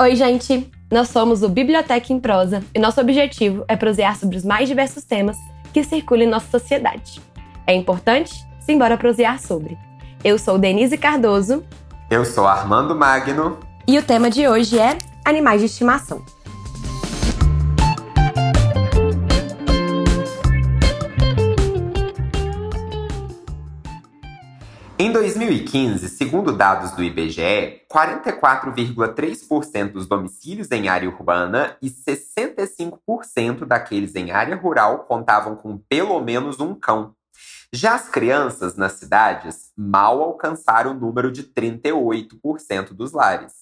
Oi, gente! Nós somos o Biblioteca em Prosa e nosso objetivo é prosear sobre os mais diversos temas que circulam em nossa sociedade. É importante? Simbora prosear sobre. Eu sou Denise Cardoso. Eu sou Armando Magno. E o tema de hoje é animais de estimação. Em 2015, segundo dados do IBGE, 44,3% dos domicílios em área urbana e 65% daqueles em área rural contavam com pelo menos um cão. Já as crianças nas cidades mal alcançaram o número de 38% dos lares.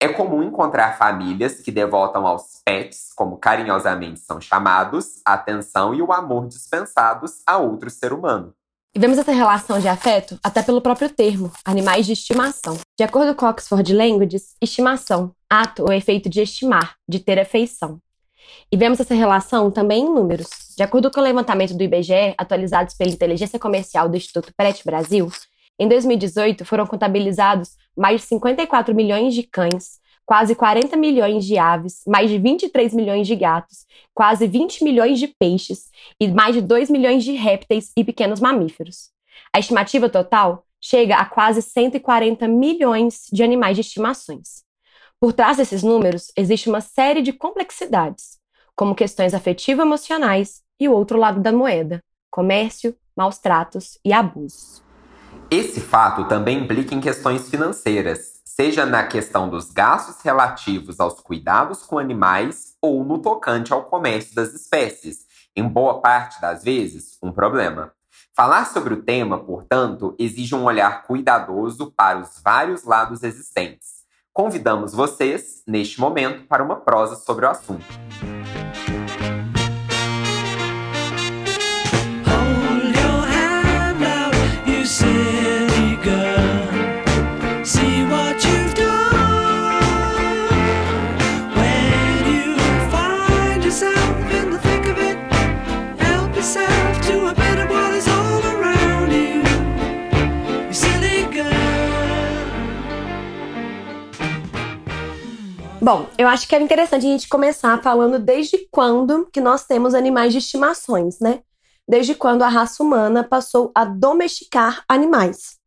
É comum encontrar famílias que devotam aos pets, como carinhosamente são chamados, a atenção e o amor dispensados a outro ser humano. E vemos essa relação de afeto até pelo próprio termo, animais de estimação. De acordo com Oxford Languages, estimação, ato ou efeito de estimar, de ter afeição. E vemos essa relação também em números. De acordo com o levantamento do IBGE, atualizados pela Inteligência Comercial do Instituto Pret Brasil, em 2018 foram contabilizados mais de 54 milhões de cães, quase 40 milhões de aves, mais de 23 milhões de gatos, quase 20 milhões de peixes e mais de 2 milhões de répteis e pequenos mamíferos. A estimativa total chega a quase 140 milhões de animais de estimações. Por trás desses números existe uma série de complexidades, como questões afetivo-emocionais e o outro lado da moeda, comércio, maus tratos e abusos. Esse fato também implica em questões financeiras, seja na questão dos gastos relativos aos cuidados com animais ou no tocante ao comércio das espécies, em boa parte das vezes, um problema. Falar sobre o tema, portanto, exige um olhar cuidadoso para os vários lados existentes. Convidamos vocês, neste momento, para uma prosa sobre o assunto. Bom, eu acho que é interessante a gente começar falando desde quando que nós temos animais de estimações, né? Desde quando a raça humana passou a domesticar animais.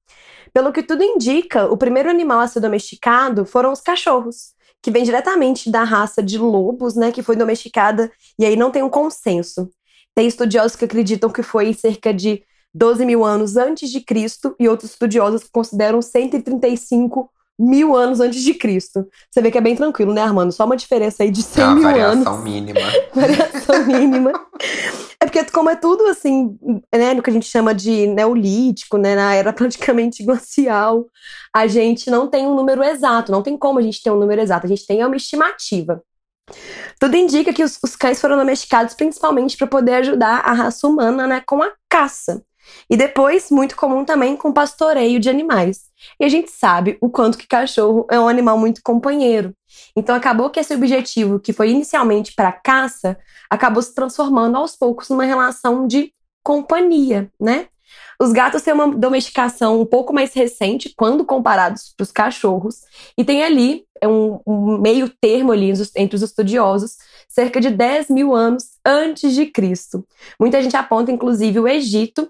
Pelo que tudo indica, o primeiro animal a ser domesticado foram os cachorros, que vem diretamente da raça de lobos, né, que foi domesticada, e aí não tem um consenso. Tem estudiosos que acreditam que foi cerca de 12 mil anos antes de Cristo, e outros estudiosos que consideram 135 mil anos antes de Cristo. Você vê que é bem tranquilo, né, Armando? Só uma diferença aí de 100 é mil variação anos. Mínima. variação mínima. É porque, como é tudo assim, né, no que a gente chama de neolítico, né, na era praticamente glacial, a gente não tem um número exato, não tem como a gente ter um número exato, a gente tem uma estimativa. Tudo indica que os, os cães foram domesticados principalmente para poder ajudar a raça humana né, com a caça. E depois, muito comum também com pastoreio de animais. E a gente sabe o quanto que cachorro é um animal muito companheiro. Então acabou que esse objetivo, que foi inicialmente para caça, acabou se transformando aos poucos numa relação de companhia, né? Os gatos têm uma domesticação um pouco mais recente quando comparados para os cachorros, e tem ali é um, um, meio termo ali entre os estudiosos, cerca de 10 mil anos antes de Cristo. Muita gente aponta, inclusive, o Egito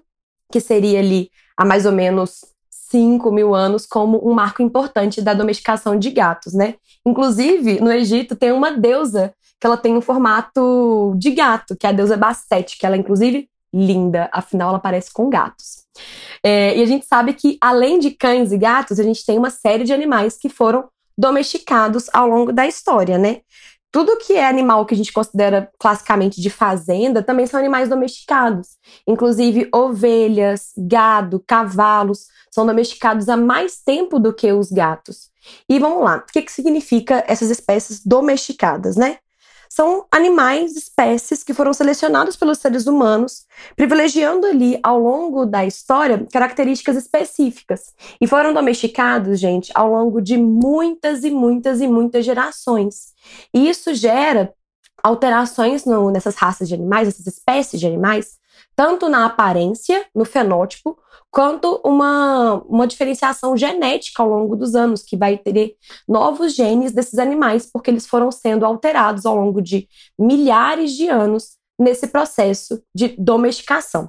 que seria ali há mais ou menos 5 mil anos, como um marco importante da domesticação de gatos, né? Inclusive, no Egito tem uma deusa que ela tem um formato de gato, que é a deusa Bastet, que ela é inclusive linda, afinal ela parece com gatos. É, e a gente sabe que, além de cães e gatos, a gente tem uma série de animais que foram domesticados ao longo da história, né? Tudo que é animal que a gente considera classicamente de fazenda também são animais domesticados. Inclusive, ovelhas, gado, cavalos são domesticados há mais tempo do que os gatos. E vamos lá, o que, que significa essas espécies domesticadas, né? São animais, espécies que foram selecionados pelos seres humanos, privilegiando ali ao longo da história características específicas e foram domesticados, gente, ao longo de muitas e muitas e muitas gerações. E isso gera alterações no, nessas raças de animais, essas espécies de animais, tanto na aparência, no fenótipo, quanto uma, uma diferenciação genética ao longo dos anos, que vai ter novos genes desses animais, porque eles foram sendo alterados ao longo de milhares de anos nesse processo de domesticação.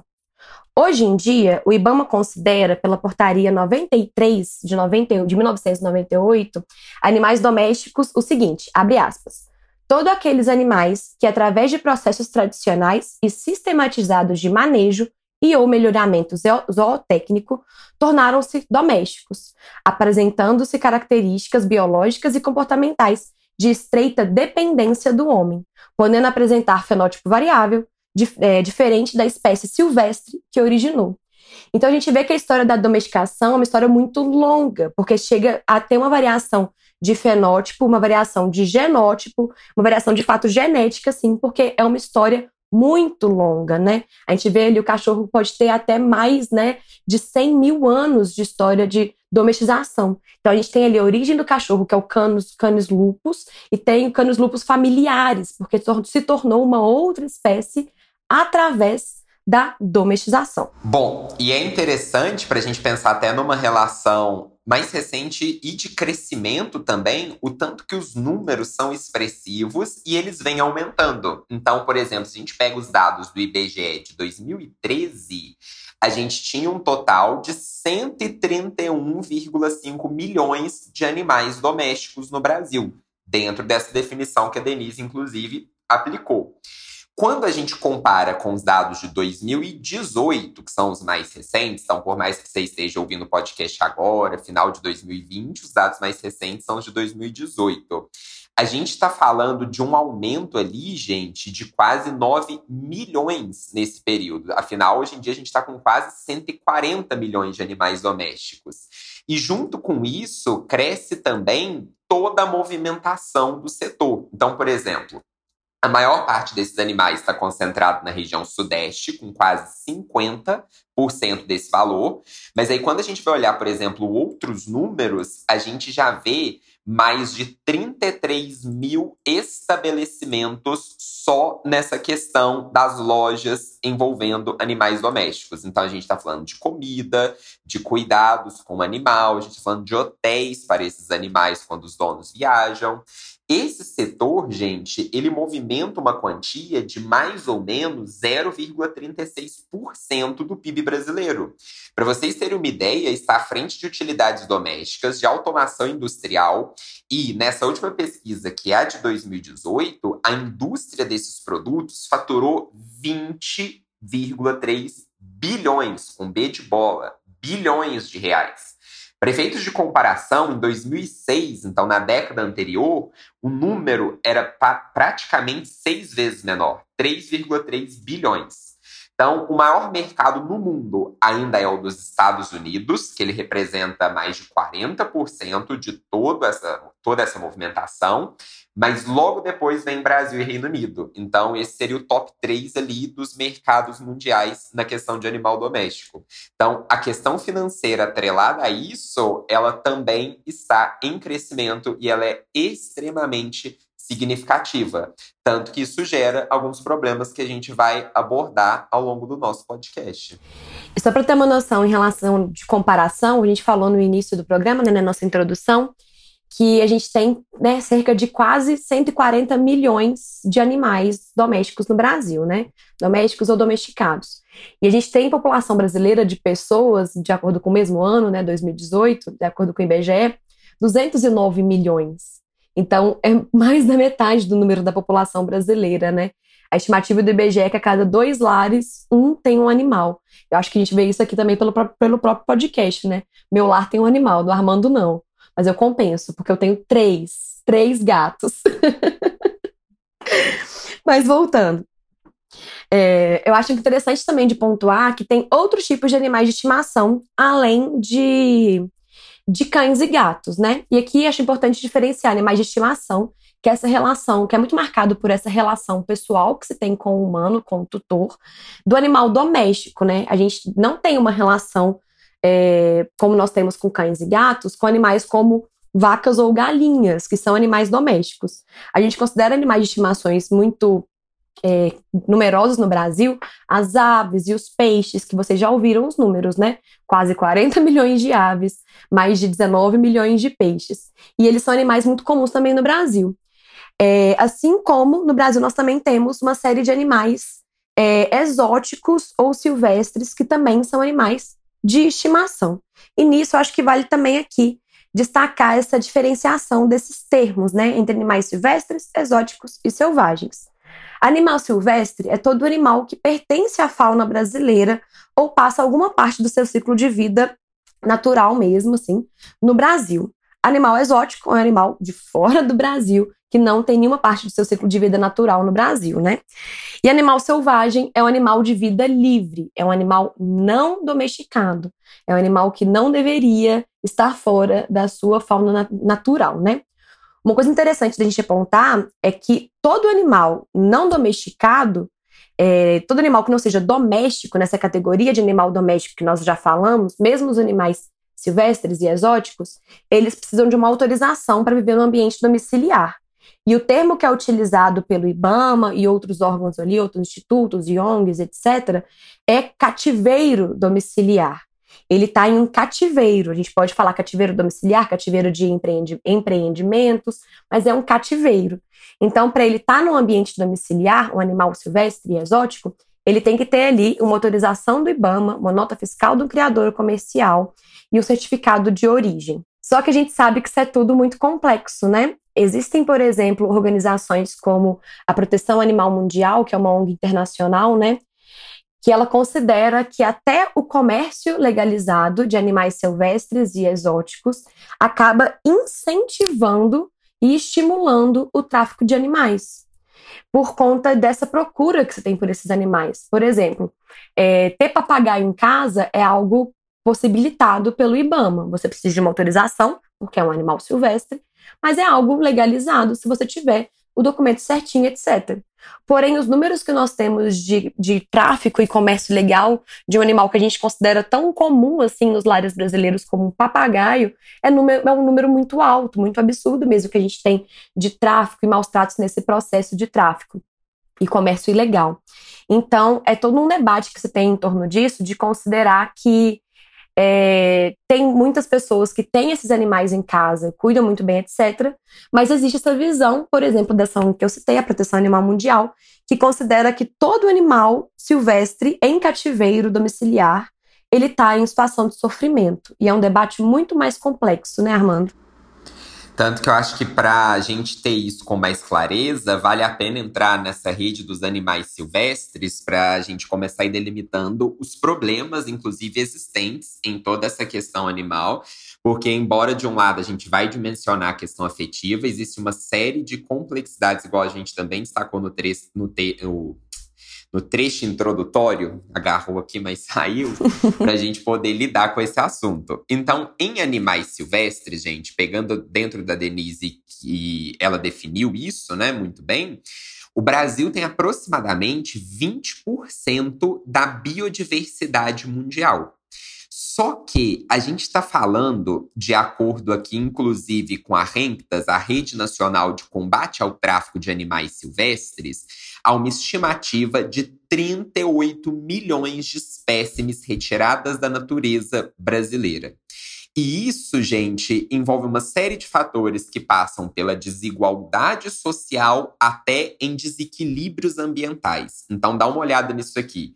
Hoje em dia, o IBAMA considera, pela portaria 93 de, 90, de 1998, animais domésticos o seguinte, abre aspas, todos aqueles animais que, através de processos tradicionais e sistematizados de manejo e ou melhoramento zootécnico, tornaram-se domésticos, apresentando-se características biológicas e comportamentais de estreita dependência do homem, podendo apresentar fenótipo variável, é, diferente da espécie silvestre que originou. Então a gente vê que a história da domesticação é uma história muito longa, porque chega a ter uma variação de fenótipo, uma variação de genótipo, uma variação de fato genética, sim, porque é uma história muito longa, né? A gente vê ali o cachorro pode ter até mais, né, de 100 mil anos de história de domestização. Então a gente tem ali a origem do cachorro, que é o Canis, canis lupus, e tem o Canis lupus familiares, porque se tornou uma outra espécie através da domestização. Bom, e é interessante para a gente pensar até numa relação mais recente e de crescimento também, o tanto que os números são expressivos e eles vêm aumentando. Então, por exemplo, se a gente pega os dados do IBGE de 2013, a gente tinha um total de 131,5 milhões de animais domésticos no Brasil, dentro dessa definição que a Denise, inclusive, aplicou. Quando a gente compara com os dados de 2018, que são os mais recentes, então, por mais que você esteja ouvindo o podcast agora, final de 2020, os dados mais recentes são os de 2018. A gente está falando de um aumento ali, gente, de quase 9 milhões nesse período. Afinal, hoje em dia, a gente está com quase 140 milhões de animais domésticos. E junto com isso, cresce também toda a movimentação do setor. Então, por exemplo, a maior parte desses animais está concentrado na região sudeste, com quase 50% desse valor. Mas aí, quando a gente vai olhar, por exemplo, outros números, a gente já vê mais de 33 mil estabelecimentos só nessa questão das lojas envolvendo animais domésticos. Então, a gente está falando de comida, de cuidados com o animal, a gente está falando de hotéis para esses animais quando os donos viajam. Esse setor, gente, ele movimenta uma quantia de mais ou menos 0,36% do PIB brasileiro. Para vocês terem uma ideia, está à frente de utilidades domésticas, de automação industrial e nessa última pesquisa, que é a de 2018, a indústria desses produtos faturou 20,3 bilhões, com B de bola, bilhões de reais. Para efeitos de comparação, em 2006, então na década anterior, o número era praticamente seis vezes menor, 3,3 bilhões. Então, o maior mercado no mundo ainda é o dos Estados Unidos, que ele representa mais de 40% de toda essa, toda essa movimentação, mas logo depois vem Brasil e Reino Unido. Então, esse seria o top 3 ali dos mercados mundiais na questão de animal doméstico. Então, a questão financeira atrelada a isso, ela também está em crescimento e ela é extremamente significativa. Tanto que isso gera alguns problemas que a gente vai abordar ao longo do nosso podcast. E só para ter uma noção em relação de comparação, a gente falou no início do programa, né, na nossa introdução, que a gente tem né, cerca de quase 140 milhões de animais domésticos no Brasil, né? Domésticos ou domesticados. E a gente tem população brasileira de pessoas, de acordo com o mesmo ano, né, 2018, de acordo com o IBGE, 209 milhões. Então, é mais da metade do número da população brasileira, né? A estimativa do IBGE é que a cada dois lares, um tem um animal. Eu acho que a gente vê isso aqui também pelo, pelo próprio podcast, né? Meu lar tem um animal, do Armando não. Mas eu compenso, porque eu tenho três, três gatos. Mas voltando. É, eu acho interessante também de pontuar que tem outros tipos de animais de estimação, além de de cães e gatos, né? E aqui acho importante diferenciar animais de estimação, que é essa relação, que é muito marcado por essa relação pessoal que se tem com o humano, com o tutor, do animal doméstico, né? A gente não tem uma relação é, como nós temos com cães e gatos, com animais como vacas ou galinhas, que são animais domésticos. A gente considera animais de estimações muito é, numerosos no Brasil, as aves e os peixes, que vocês já ouviram os números, né? Quase 40 milhões de aves, mais de 19 milhões de peixes. E eles são animais muito comuns também no Brasil. É, assim como no Brasil nós também temos uma série de animais é, exóticos ou silvestres que também são animais de estimação. E nisso acho que vale também aqui destacar essa diferenciação desses termos, né, entre animais silvestres, exóticos e selvagens. Animal silvestre é todo animal que pertence à fauna brasileira ou passa alguma parte do seu ciclo de vida natural mesmo, assim, no Brasil. Animal exótico é um animal de fora do Brasil que não tem nenhuma parte do seu ciclo de vida natural no Brasil, né? E animal selvagem é um animal de vida livre, é um animal não domesticado, é um animal que não deveria estar fora da sua fauna natural, né? Uma coisa interessante da gente apontar é que todo animal não domesticado, é, todo animal que não seja doméstico, nessa categoria de animal doméstico que nós já falamos, mesmo os animais silvestres e exóticos, eles precisam de uma autorização para viver no ambiente domiciliar. E o termo que é utilizado pelo IBAMA e outros órgãos ali, outros institutos e ONGs, etc., é cativeiro domiciliar. Ele está em um cativeiro. A gente pode falar cativeiro domiciliar, cativeiro de empreendi empreendimentos, mas é um cativeiro. Então, para ele estar tá num ambiente domiciliar, um animal silvestre e exótico, ele tem que ter ali uma autorização do IBAMA, uma nota fiscal do criador comercial e o certificado de origem. Só que a gente sabe que isso é tudo muito complexo, né? Existem, por exemplo, organizações como a Proteção Animal Mundial, que é uma ONG internacional, né? Que ela considera que até o comércio legalizado de animais silvestres e exóticos acaba incentivando e estimulando o tráfico de animais por conta dessa procura que você tem por esses animais. Por exemplo, é, ter papagaio em casa é algo possibilitado pelo IBAMA. Você precisa de uma autorização, porque é um animal silvestre, mas é algo legalizado se você tiver o documento certinho, etc. Porém, os números que nós temos de, de tráfico e comércio legal de um animal que a gente considera tão comum assim nos lares brasileiros como um papagaio é, número, é um número muito alto, muito absurdo mesmo que a gente tem de tráfico e maus tratos nesse processo de tráfico e comércio ilegal. Então, é todo um debate que se tem em torno disso, de considerar que é, tem muitas pessoas que têm esses animais em casa, cuidam muito bem, etc. Mas existe essa visão, por exemplo, dessa que eu citei, a Proteção Animal Mundial, que considera que todo animal silvestre em cativeiro domiciliar ele está em situação de sofrimento. E é um debate muito mais complexo, né, Armando? Tanto que eu acho que para a gente ter isso com mais clareza, vale a pena entrar nessa rede dos animais silvestres para a gente começar a ir delimitando os problemas, inclusive existentes, em toda essa questão animal. Porque, embora de um lado a gente vai dimensionar a questão afetiva, existe uma série de complexidades, igual a gente também destacou no, tre no, te no no trecho introdutório, agarrou aqui, mas saiu, para a gente poder lidar com esse assunto. Então, em animais silvestres, gente, pegando dentro da Denise, que ela definiu isso, né, muito bem, o Brasil tem aproximadamente 20% da biodiversidade mundial. Que a gente está falando, de acordo aqui, inclusive com a RENCTAS, a Rede Nacional de Combate ao Tráfico de Animais Silvestres, há uma estimativa de 38 milhões de espécimes retiradas da natureza brasileira. E isso, gente, envolve uma série de fatores que passam pela desigualdade social até em desequilíbrios ambientais. Então, dá uma olhada nisso aqui.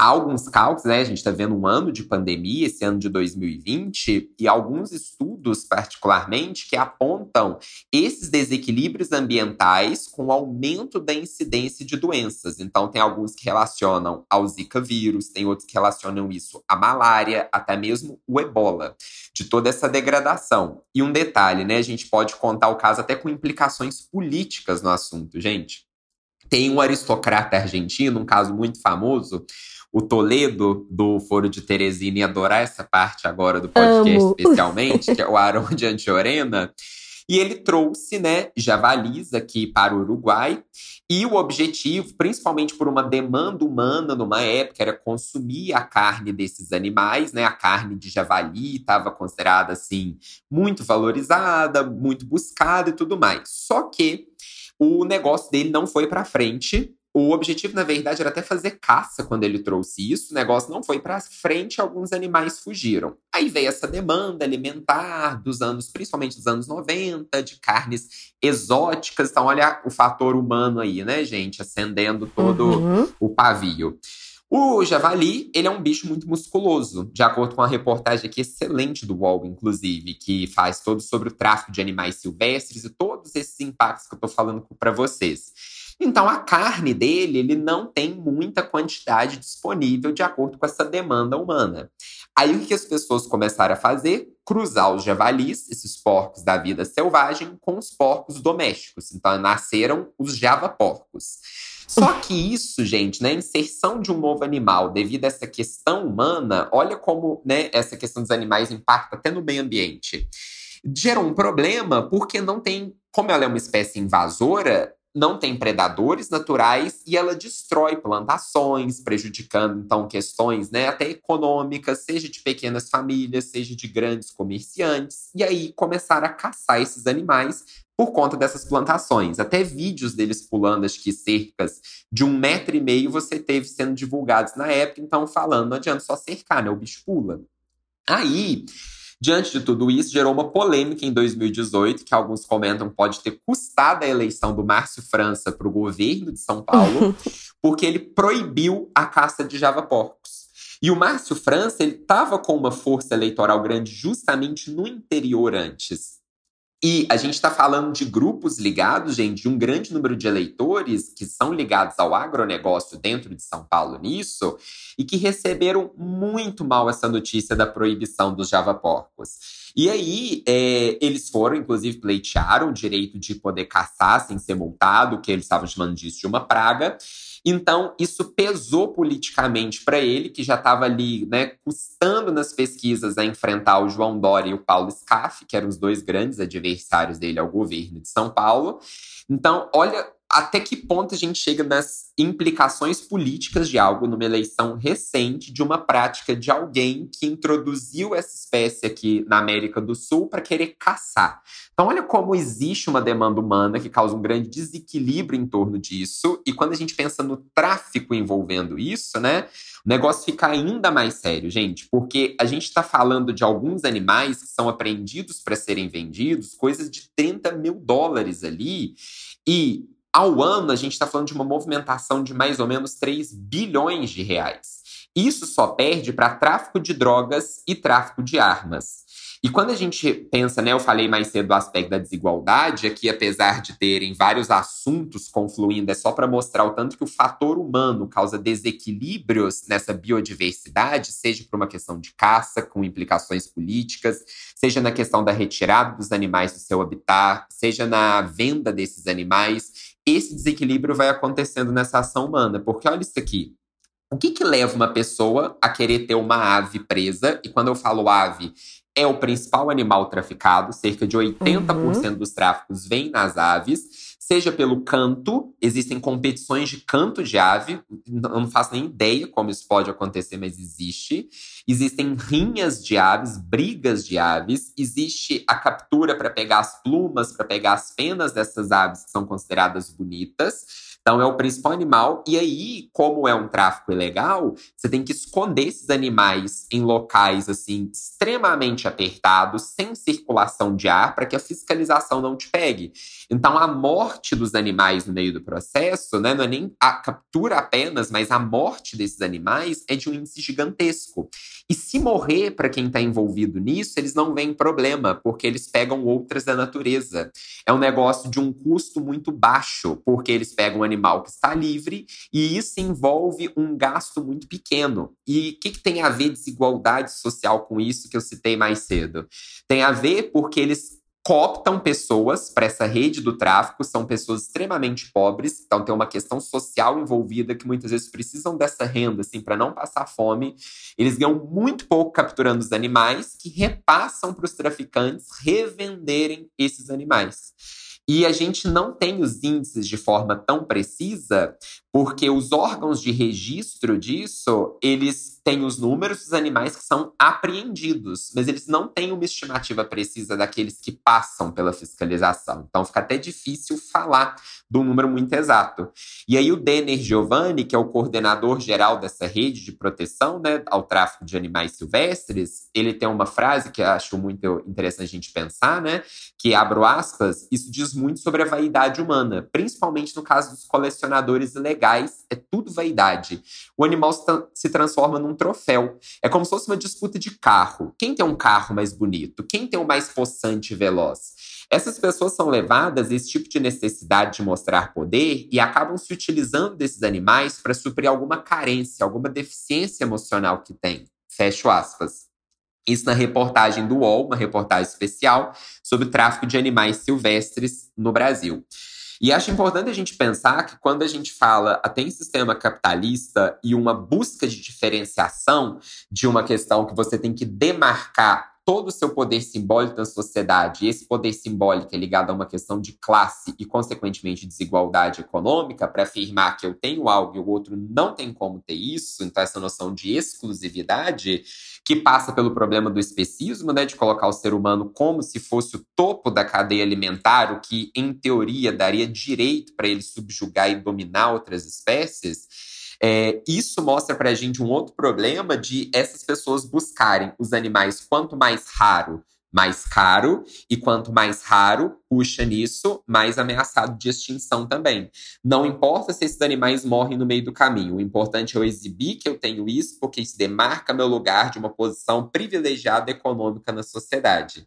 Há alguns cálculos, né? A gente está vendo um ano de pandemia, esse ano de 2020, e alguns estudos, particularmente, que apontam esses desequilíbrios ambientais com o aumento da incidência de doenças. Então, tem alguns que relacionam ao Zika vírus, tem outros que relacionam isso à malária, até mesmo o ebola, de toda essa degradação. E um detalhe, né? A gente pode contar o caso até com implicações políticas no assunto, gente. Tem um aristocrata argentino, um caso muito famoso, o Toledo do Foro de Teresina ia adorar essa parte agora do podcast, Amo. especialmente, que é o Arão de Antiorena. E ele trouxe, né, javalis aqui para o Uruguai. E o objetivo, principalmente por uma demanda humana numa época, era consumir a carne desses animais, né? A carne de javali estava considerada assim muito valorizada, muito buscada e tudo mais. Só que o negócio dele não foi para frente o objetivo, na verdade, era até fazer caça quando ele trouxe isso. O negócio não foi para frente, alguns animais fugiram. Aí veio essa demanda alimentar dos anos, principalmente dos anos 90, de carnes exóticas. Então, olha o fator humano aí, né, gente? Acendendo todo uhum. o pavio. O javali, ele é um bicho muito musculoso, de acordo com a reportagem aqui excelente do UOL, inclusive, que faz todo sobre o tráfico de animais silvestres e todos esses impactos que eu tô falando para vocês. Então, a carne dele, ele não tem muita quantidade disponível de acordo com essa demanda humana. Aí, o que as pessoas começaram a fazer? Cruzar os javalis, esses porcos da vida selvagem, com os porcos domésticos. Então, nasceram os javaporcos. Só que isso, gente, né, inserção de um novo animal devido a essa questão humana, olha como, né, essa questão dos animais impacta até no meio ambiente. Gerou um problema porque não tem, como ela é uma espécie invasora, não tem predadores naturais e ela destrói plantações, prejudicando então questões, né, até econômicas, seja de pequenas famílias, seja de grandes comerciantes. E aí começaram a caçar esses animais por conta dessas plantações. Até vídeos deles pulando, acho que cercas de um metro e meio, você teve sendo divulgados na época, então falando, não adianta só cercar, né? O bicho pula. Aí, diante de tudo isso, gerou uma polêmica em 2018, que alguns comentam pode ter custado a eleição do Márcio França para o governo de São Paulo, porque ele proibiu a caça de javaporcos. E o Márcio França, ele estava com uma força eleitoral grande justamente no interior antes. E a gente está falando de grupos ligados, gente, de um grande número de eleitores que são ligados ao agronegócio dentro de São Paulo nisso, e que receberam muito mal essa notícia da proibição dos javaporcos. E aí, é, eles foram, inclusive, pleitearam o direito de poder caçar sem ser multado, que eles estavam chamando disso de uma praga. Então, isso pesou politicamente para ele, que já estava ali, né, custando nas pesquisas a enfrentar o João Dória e o Paulo Scaff, que eram os dois grandes adversários dele ao governo de São Paulo. Então, olha até que ponto a gente chega nas implicações políticas de algo numa eleição recente de uma prática de alguém que introduziu essa espécie aqui na América do Sul para querer caçar. Então, olha como existe uma demanda humana que causa um grande desequilíbrio em torno disso. E quando a gente pensa no tráfico envolvendo isso, né? O negócio fica ainda mais sério, gente, porque a gente está falando de alguns animais que são apreendidos para serem vendidos, coisas de 30 mil dólares ali. E ao ano, a gente está falando de uma movimentação de mais ou menos 3 bilhões de reais. Isso só perde para tráfico de drogas e tráfico de armas. E quando a gente pensa, né, eu falei mais cedo do aspecto da desigualdade, aqui apesar de terem vários assuntos confluindo, é só para mostrar o tanto que o fator humano causa desequilíbrios nessa biodiversidade, seja por uma questão de caça, com implicações políticas, seja na questão da retirada dos animais do seu habitat, seja na venda desses animais. Esse desequilíbrio vai acontecendo nessa ação humana, porque olha isso aqui. O que, que leva uma pessoa a querer ter uma ave presa? E quando eu falo ave, é o principal animal traficado, cerca de 80% uhum. dos tráficos vêm nas aves, seja pelo canto, existem competições de canto de ave, eu não faço nem ideia como isso pode acontecer, mas existe. Existem rinhas de aves, brigas de aves, existe a captura para pegar as plumas, para pegar as penas dessas aves que são consideradas bonitas. Então é o principal animal. E aí, como é um tráfico ilegal, você tem que esconder esses animais em locais assim extremamente apertados, sem circulação de ar, para que a fiscalização não te pegue. Então a morte dos animais no meio do processo, né, não é nem a captura apenas, mas a morte desses animais é de um índice gigantesco. E se morrer para quem está envolvido nisso, eles não veem problema, porque eles pegam outras da natureza. É um negócio de um custo muito baixo, porque eles pegam animais animal que está livre, e isso envolve um gasto muito pequeno. E o que, que tem a ver desigualdade social com isso que eu citei mais cedo? Tem a ver porque eles cooptam pessoas para essa rede do tráfico, são pessoas extremamente pobres, então tem uma questão social envolvida que muitas vezes precisam dessa renda assim para não passar fome. Eles ganham muito pouco capturando os animais que repassam para os traficantes revenderem esses animais. E a gente não tem os índices de forma tão precisa, porque os órgãos de registro disso, eles têm os números dos animais que são apreendidos, mas eles não têm uma estimativa precisa daqueles que passam pela fiscalização. Então fica até difícil falar do número muito exato. E aí o Denner Giovanni, que é o coordenador geral dessa rede de proteção né, ao tráfico de animais silvestres, ele tem uma frase que eu acho muito interessante a gente pensar, né? Que abro aspas, isso diz muito sobre a vaidade humana, principalmente no caso dos colecionadores ilegais, é tudo vaidade. O animal se transforma num troféu. É como se fosse uma disputa de carro. Quem tem um carro mais bonito? Quem tem o mais possante e veloz? Essas pessoas são levadas a esse tipo de necessidade de mostrar poder e acabam se utilizando desses animais para suprir alguma carência, alguma deficiência emocional que tem. Fecho aspas. Isso na reportagem do UOL, uma reportagem especial sobre o tráfico de animais silvestres no Brasil. E acho importante a gente pensar que quando a gente fala até em sistema capitalista e uma busca de diferenciação de uma questão que você tem que demarcar todo o seu poder simbólico na sociedade, e esse poder simbólico é ligado a uma questão de classe e, consequentemente, desigualdade econômica, para afirmar que eu tenho algo e o outro não tem como ter isso, então essa noção de exclusividade, que passa pelo problema do especismo, né, de colocar o ser humano como se fosse o topo da cadeia alimentar, o que, em teoria, daria direito para ele subjugar e dominar outras espécies, é, isso mostra para a gente um outro problema de essas pessoas buscarem os animais quanto mais raro, mais caro, e quanto mais raro, puxa nisso, mais ameaçado de extinção também. Não importa se esses animais morrem no meio do caminho, o importante é eu exibir que eu tenho isso, porque isso demarca meu lugar de uma posição privilegiada econômica na sociedade.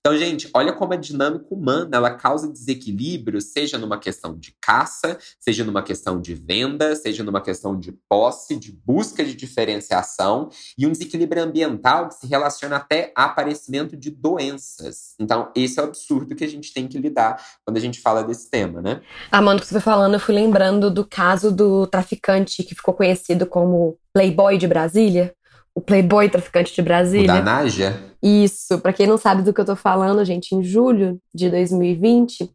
Então, gente, olha como a dinâmica humana ela causa desequilíbrio, seja numa questão de caça, seja numa questão de venda, seja numa questão de posse, de busca de diferenciação e um desequilíbrio ambiental que se relaciona até a aparecimento de doenças. Então, esse é o absurdo que a gente tem que lidar quando a gente fala desse tema, né? Amanda, que você foi falando, eu fui lembrando do caso do traficante que ficou conhecido como Playboy de Brasília o Playboy traficante de Brasília. O da Naja? Isso. Para quem não sabe do que eu tô falando, gente, em julho de 2020,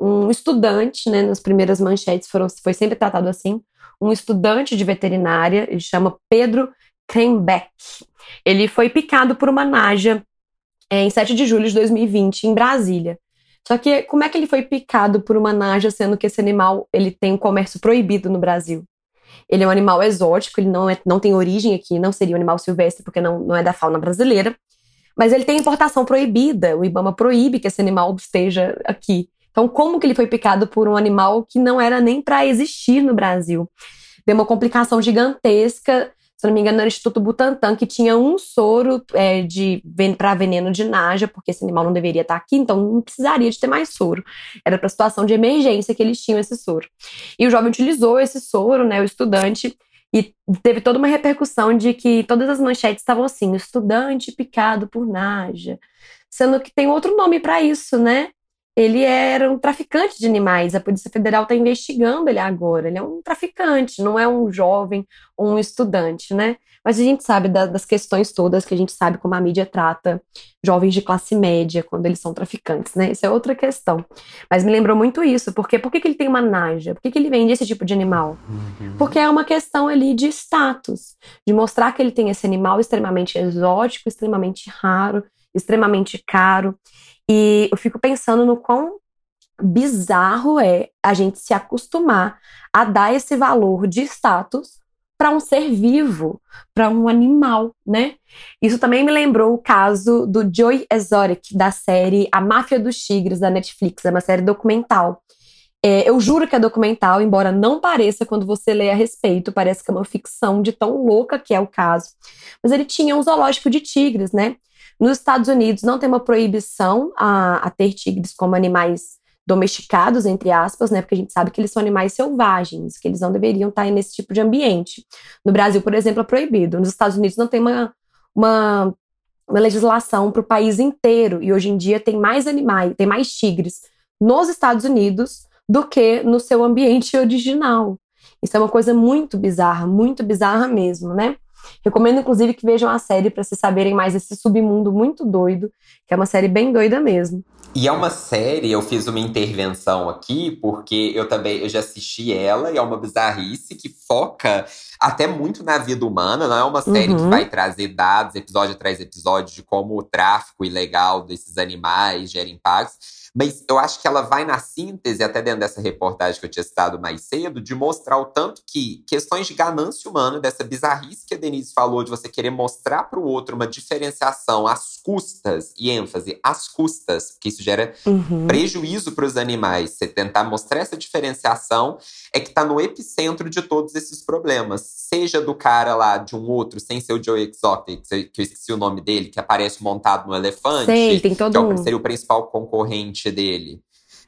um estudante, né, nas primeiras manchetes foram, foi sempre tratado assim, um estudante de veterinária, ele chama Pedro Krembeck. Ele foi picado por uma Naja é, em 7 de julho de 2020, em Brasília. Só que como é que ele foi picado por uma Naja, sendo que esse animal ele tem um comércio proibido no Brasil? Ele é um animal exótico, ele não, é, não tem origem aqui, não seria um animal silvestre, porque não, não é da fauna brasileira. Mas ele tem importação proibida. O Ibama proíbe que esse animal esteja aqui. Então, como que ele foi picado por um animal que não era nem para existir no Brasil? Deu uma complicação gigantesca se não me engano, era o Instituto Butantan, que tinha um soro é, de para veneno de naja, porque esse animal não deveria estar aqui, então não precisaria de ter mais soro. Era para situação de emergência que eles tinham esse soro. E o jovem utilizou esse soro, né, o estudante, e teve toda uma repercussão de que todas as manchetes estavam assim: estudante picado por naja. Sendo que tem outro nome para isso, né? Ele era um traficante de animais. A Polícia Federal está investigando ele agora. Ele é um traficante, não é um jovem ou um estudante, né? Mas a gente sabe da, das questões todas, que a gente sabe como a mídia trata jovens de classe média quando eles são traficantes, né? Isso é outra questão. Mas me lembrou muito isso, porque por que, que ele tem uma naja? Por que, que ele vende esse tipo de animal? Uhum. Porque é uma questão ali de status, de mostrar que ele tem esse animal extremamente exótico, extremamente raro, extremamente caro. E eu fico pensando no quão bizarro é a gente se acostumar a dar esse valor de status para um ser vivo, para um animal, né? Isso também me lembrou o caso do Joy Exotic, da série A Máfia dos Tigres, da Netflix, é uma série documental. É, eu juro que é documental, embora não pareça quando você lê a respeito, parece que é uma ficção de tão louca que é o caso. Mas ele tinha um zoológico de tigres, né? Nos Estados Unidos não tem uma proibição a, a ter tigres como animais domesticados, entre aspas, né? Porque a gente sabe que eles são animais selvagens, que eles não deveriam estar nesse tipo de ambiente. No Brasil, por exemplo, é proibido. Nos Estados Unidos não tem uma, uma, uma legislação para o país inteiro. E hoje em dia tem mais animais, tem mais tigres nos Estados Unidos do que no seu ambiente original. Isso é uma coisa muito bizarra, muito bizarra mesmo, né? Recomendo, inclusive, que vejam a série para se saberem mais desse submundo muito doido, que é uma série bem doida mesmo. E é uma série, eu fiz uma intervenção aqui, porque eu também eu já assisti ela, e é uma bizarrice que foca até muito na vida humana, não é uma série uhum. que vai trazer dados, episódio atrás episódio, de como o tráfico ilegal desses animais gera impactos mas eu acho que ela vai na síntese, até dentro dessa reportagem que eu tinha citado mais cedo, de mostrar o tanto que questões de ganância humana, dessa bizarrice que a Denise falou, de você querer mostrar para o outro uma diferenciação às custas, e ênfase, às custas, porque isso gera uhum. prejuízo para os animais. Você tentar mostrar essa diferenciação é que está no epicentro de todos esses problemas. Seja do cara lá, de um outro, sem ser o Joe Exotic, que eu esqueci o nome dele, que aparece montado no elefante. Sei, tem todo que é seria o principal concorrente dele.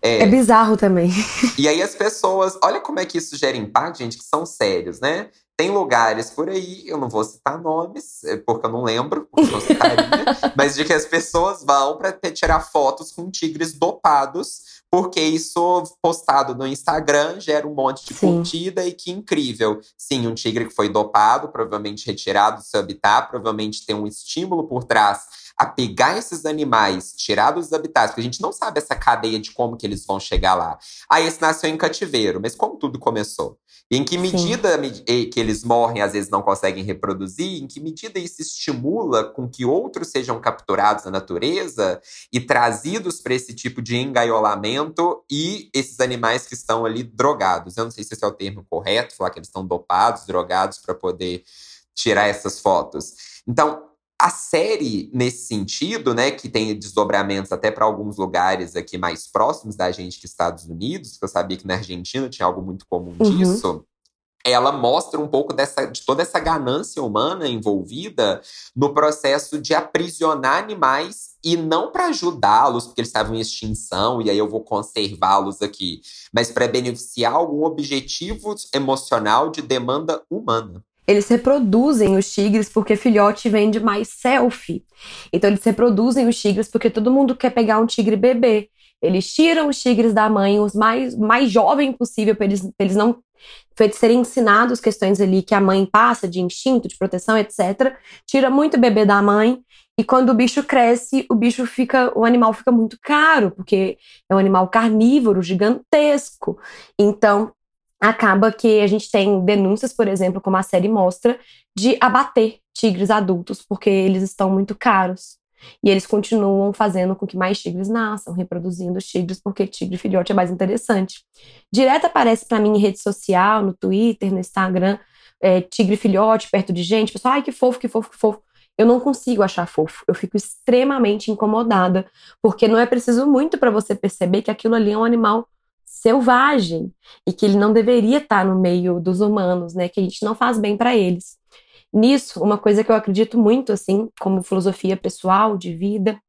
É. é bizarro também. E aí as pessoas, olha como é que isso gera impacto, gente, que são sérios, né? Tem lugares por aí, eu não vou citar nomes, é, porque eu não lembro, eu citaria, mas de que as pessoas vão para tirar fotos com tigres dopados, porque isso postado no Instagram gera um monte de Sim. curtida e que incrível. Sim, um tigre que foi dopado, provavelmente retirado do seu habitat, provavelmente tem um estímulo por trás a pegar esses animais, tirar dos habitats, porque a gente não sabe essa cadeia de como que eles vão chegar lá. Aí esse nasceu em cativeiro, mas como tudo começou? E em que medida Sim. que eles morrem, às vezes não conseguem reproduzir, em que medida isso estimula com que outros sejam capturados na natureza e trazidos para esse tipo de engaiolamento e esses animais que estão ali drogados. Eu não sei se esse é o termo correto, falar que eles estão dopados, drogados para poder tirar essas fotos. Então, a série, nesse sentido, né, que tem desdobramentos até para alguns lugares aqui mais próximos da gente que Estados Unidos, que eu sabia que na Argentina tinha algo muito comum uhum. disso. Ela mostra um pouco dessa, de toda essa ganância humana envolvida no processo de aprisionar animais e não para ajudá-los, porque eles estavam em extinção e aí eu vou conservá-los aqui, mas para beneficiar algum objetivo emocional de demanda humana eles reproduzem os tigres porque filhote vende mais selfie. Então eles reproduzem os tigres porque todo mundo quer pegar um tigre bebê. Eles tiram os tigres da mãe, os mais, mais jovem possível, para eles, eles não serem ensinados questões ali que a mãe passa de instinto, de proteção, etc. Tira muito bebê da mãe. E quando o bicho cresce, o bicho fica, o animal fica muito caro, porque é um animal carnívoro gigantesco. Então, acaba que a gente tem denúncias, por exemplo, como a série mostra, de abater tigres adultos porque eles estão muito caros. E eles continuam fazendo com que mais tigres nasçam, reproduzindo tigres, porque tigre filhote é mais interessante. Direto aparece para mim em rede social, no Twitter, no Instagram, é, tigre filhote perto de gente. Pessoal, ai que fofo, que fofo, que fofo. Eu não consigo achar fofo. Eu fico extremamente incomodada, porque não é preciso muito para você perceber que aquilo ali é um animal selvagem e que ele não deveria estar no meio dos humanos, né? Que a gente não faz bem para eles. Nisso, uma coisa que eu acredito muito, assim, como filosofia pessoal de vida,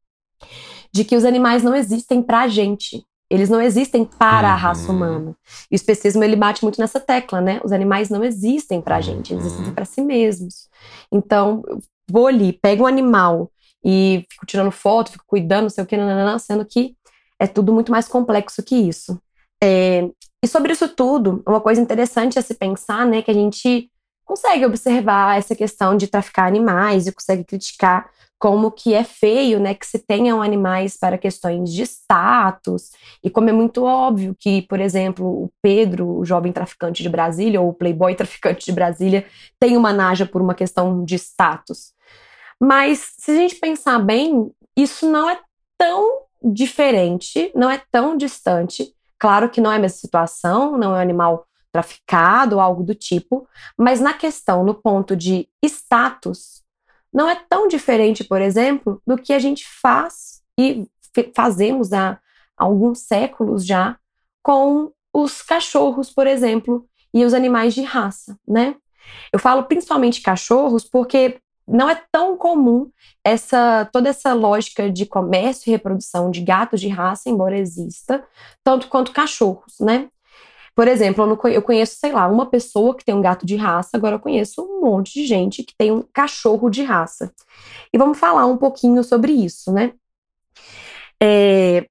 de que os animais não existem para a gente. Eles não existem para a raça uhum. humana. E o especismo ele bate muito nessa tecla, né? Os animais não existem para a gente, eles existem uhum. para si mesmos. Então, vou ali, pego um animal e fico tirando foto, fico cuidando, não sei o que, nananã, sendo que é tudo muito mais complexo que isso. É, e sobre isso tudo, uma coisa interessante a se pensar, né, que a gente consegue observar essa questão de traficar animais e consegue criticar como que é feio, né, que se tenham animais para questões de status e como é muito óbvio que, por exemplo, o Pedro, o jovem traficante de Brasília ou o playboy traficante de Brasília tem uma naja por uma questão de status. Mas se a gente pensar bem, isso não é tão diferente, não é tão distante Claro que não é a mesma situação, não é um animal traficado ou algo do tipo, mas na questão, no ponto de status, não é tão diferente, por exemplo, do que a gente faz e fazemos há alguns séculos já com os cachorros, por exemplo, e os animais de raça, né? Eu falo principalmente cachorros porque não é tão comum essa toda essa lógica de comércio e reprodução de gatos de raça, embora exista, tanto quanto cachorros, né? Por exemplo, eu conheço, sei lá, uma pessoa que tem um gato de raça, agora eu conheço um monte de gente que tem um cachorro de raça. E vamos falar um pouquinho sobre isso, né? É,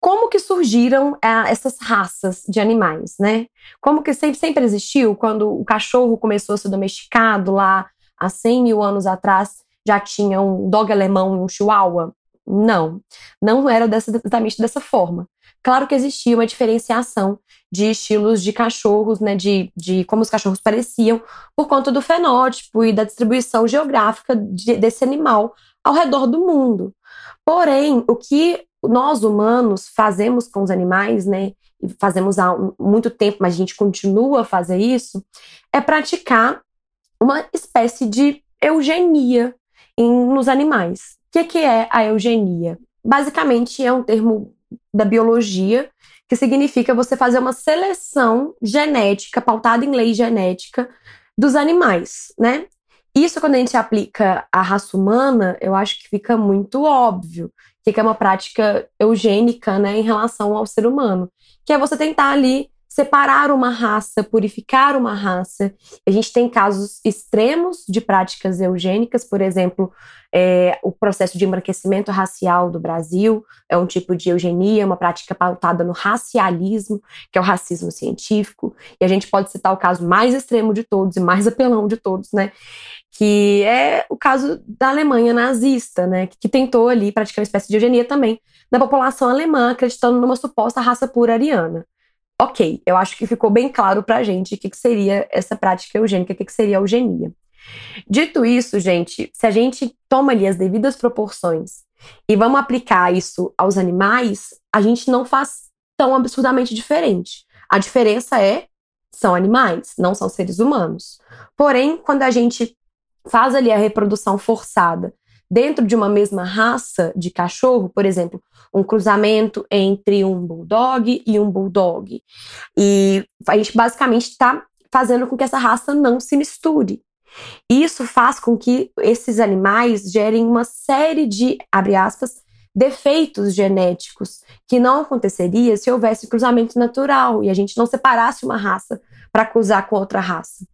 como que surgiram é, essas raças de animais, né? Como que sempre, sempre existiu quando o cachorro começou a ser domesticado lá há 100 mil anos atrás já tinha um dog alemão e um chihuahua? Não, não era dessa, exatamente dessa forma. Claro que existia uma diferenciação de estilos de cachorros, né, de, de como os cachorros pareciam, por conta do fenótipo e da distribuição geográfica de, desse animal ao redor do mundo. Porém, o que nós humanos fazemos com os animais, né, fazemos há muito tempo, mas a gente continua a fazer isso, é praticar uma espécie de eugenia em, nos animais. O que, que é a eugenia? Basicamente, é um termo da biologia que significa você fazer uma seleção genética, pautada em lei genética, dos animais, né? Isso, quando a gente aplica à raça humana, eu acho que fica muito óbvio que é uma prática eugênica né, em relação ao ser humano, que é você tentar ali separar uma raça, purificar uma raça. A gente tem casos extremos de práticas eugênicas, por exemplo, é, o processo de embranquecimento racial do Brasil é um tipo de eugenia, uma prática pautada no racialismo, que é o racismo científico. E a gente pode citar o caso mais extremo de todos e mais apelão de todos, né? Que é o caso da Alemanha nazista, né? Que, que tentou ali praticar uma espécie de eugenia também da população alemã, acreditando numa suposta raça pura ariana. Ok, eu acho que ficou bem claro pra gente o que, que seria essa prática eugênica, o que, que seria a eugenia. Dito isso, gente, se a gente toma ali as devidas proporções e vamos aplicar isso aos animais, a gente não faz tão absurdamente diferente. A diferença é são animais, não são seres humanos. Porém, quando a gente faz ali a reprodução forçada dentro de uma mesma raça de cachorro, por exemplo, um cruzamento entre um bulldog e um bulldog. E a gente basicamente está fazendo com que essa raça não se misture. Isso faz com que esses animais gerem uma série de, abre aspas, defeitos genéticos que não aconteceria se houvesse cruzamento natural e a gente não separasse uma raça para cruzar com outra raça.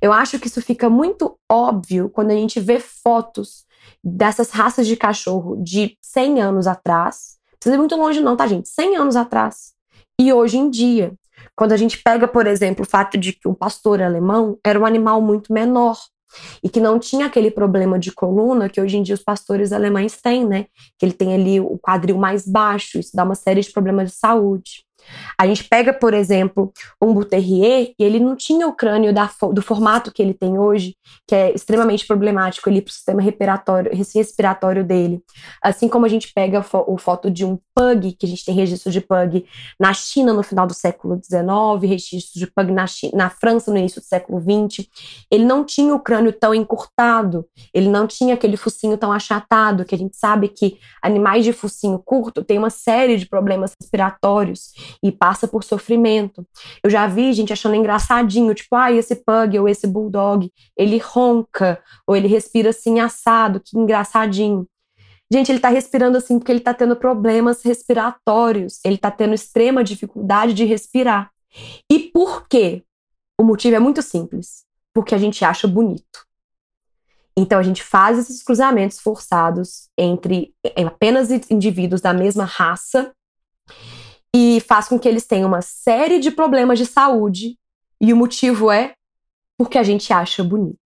Eu acho que isso fica muito óbvio quando a gente vê fotos dessas raças de cachorro de 100 anos atrás. Não precisa ir muito longe, não, tá, gente? 100 anos atrás. E hoje em dia. Quando a gente pega, por exemplo, o fato de que um pastor alemão era um animal muito menor e que não tinha aquele problema de coluna que hoje em dia os pastores alemães têm, né? Que ele tem ali o quadril mais baixo, isso dá uma série de problemas de saúde. A gente pega, por exemplo, um Buterrier e ele não tinha o crânio da, do formato que ele tem hoje, que é extremamente problemático ali para o sistema respiratório, respiratório dele. Assim como a gente pega o foto de um pug, que a gente tem registro de pug na China no final do século XIX, registro de pug na, na França no início do século XX, ele não tinha o crânio tão encurtado, ele não tinha aquele focinho tão achatado, que a gente sabe que animais de focinho curto têm uma série de problemas respiratórios e passa por sofrimento. Eu já vi gente achando engraçadinho, tipo, ah, esse pug ou esse bulldog, ele ronca ou ele respira assim assado, que engraçadinho. Gente, ele tá respirando assim porque ele tá tendo problemas respiratórios, ele tá tendo extrema dificuldade de respirar. E por quê? O motivo é muito simples, porque a gente acha bonito. Então a gente faz esses cruzamentos forçados entre apenas indivíduos da mesma raça e faz com que eles tenham uma série de problemas de saúde, e o motivo é porque a gente acha bonito.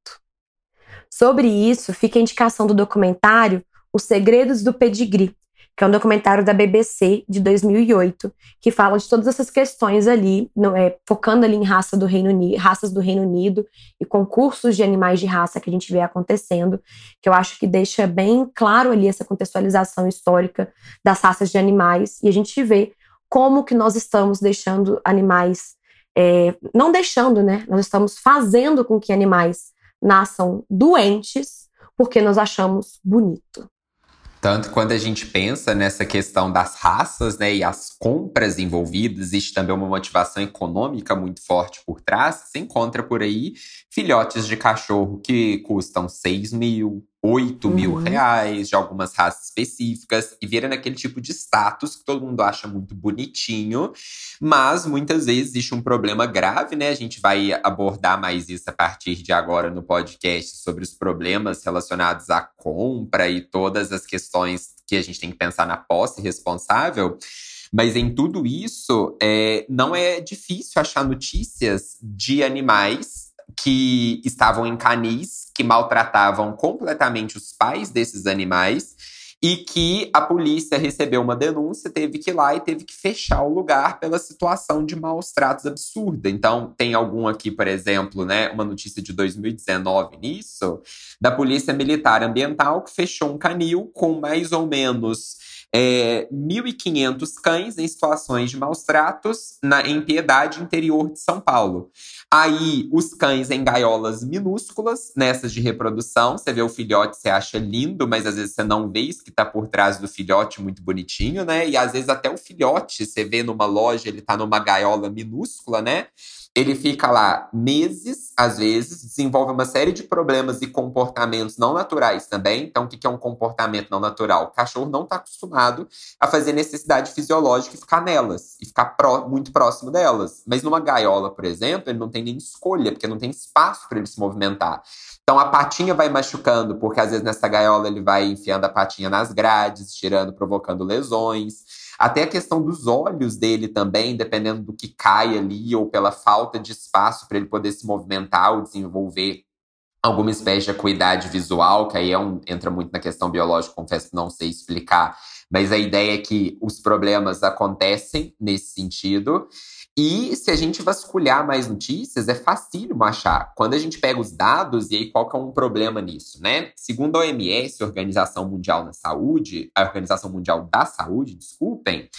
Sobre isso, fica a indicação do documentário Os Segredos do Pedigree, que é um documentário da BBC de 2008, que fala de todas essas questões ali, no, é, focando ali em raça do Reino Unido, raças do Reino Unido e concursos de animais de raça que a gente vê acontecendo, que eu acho que deixa bem claro ali essa contextualização histórica das raças de animais, e a gente vê como que nós estamos deixando animais, é, não deixando, né? Nós estamos fazendo com que animais nasçam doentes porque nós achamos bonito. Tanto quando a gente pensa nessa questão das raças, né, e as compras envolvidas, existe também uma motivação econômica muito forte por trás. Você encontra por aí filhotes de cachorro que custam 6 mil, 8 uhum. mil reais, de algumas raças específicas, e vira naquele tipo de status que todo mundo acha muito bonitinho, mas muitas vezes existe um problema grave, né? A gente vai abordar mais isso a partir de agora no podcast sobre os problemas relacionados à compra e todas as questões que a gente tem que pensar na posse responsável. Mas em tudo isso, é, não é difícil achar notícias de animais que estavam em canis, que maltratavam completamente os pais desses animais e que a polícia recebeu uma denúncia, teve que ir lá e teve que fechar o lugar pela situação de maus tratos absurda. Então, tem algum aqui, por exemplo, né, uma notícia de 2019 nisso, da Polícia Militar Ambiental que fechou um canil com mais ou menos é, 1.500 cães em situações de maus tratos na, em Piedade, interior de São Paulo. Aí, os cães em gaiolas minúsculas, nessas de reprodução. Você vê o filhote, você acha lindo, mas às vezes você não vê isso que está por trás do filhote muito bonitinho, né? E às vezes até o filhote, você vê numa loja, ele está numa gaiola minúscula, né? Ele fica lá meses, às vezes, desenvolve uma série de problemas e comportamentos não naturais também. Então, o que é um comportamento não natural? O cachorro não está acostumado a fazer necessidade fisiológica e ficar nelas, e ficar pró muito próximo delas. Mas numa gaiola, por exemplo, ele não tem nem escolha, porque não tem espaço para ele se movimentar. Então a patinha vai machucando, porque às vezes nessa gaiola ele vai enfiando a patinha nas grades, tirando, provocando lesões. Até a questão dos olhos dele também, dependendo do que cai ali, ou pela falta de espaço para ele poder se movimentar ou desenvolver alguma espécie de acuidade visual, que aí é um, entra muito na questão biológica, confesso que não sei explicar, mas a ideia é que os problemas acontecem nesse sentido. E se a gente vasculhar mais notícias, é fácil achar. Quando a gente pega os dados, e aí qual que é um problema nisso, né? Segundo a OMS, Organização Mundial da Saúde, a Organização Mundial da Saúde, desculpem,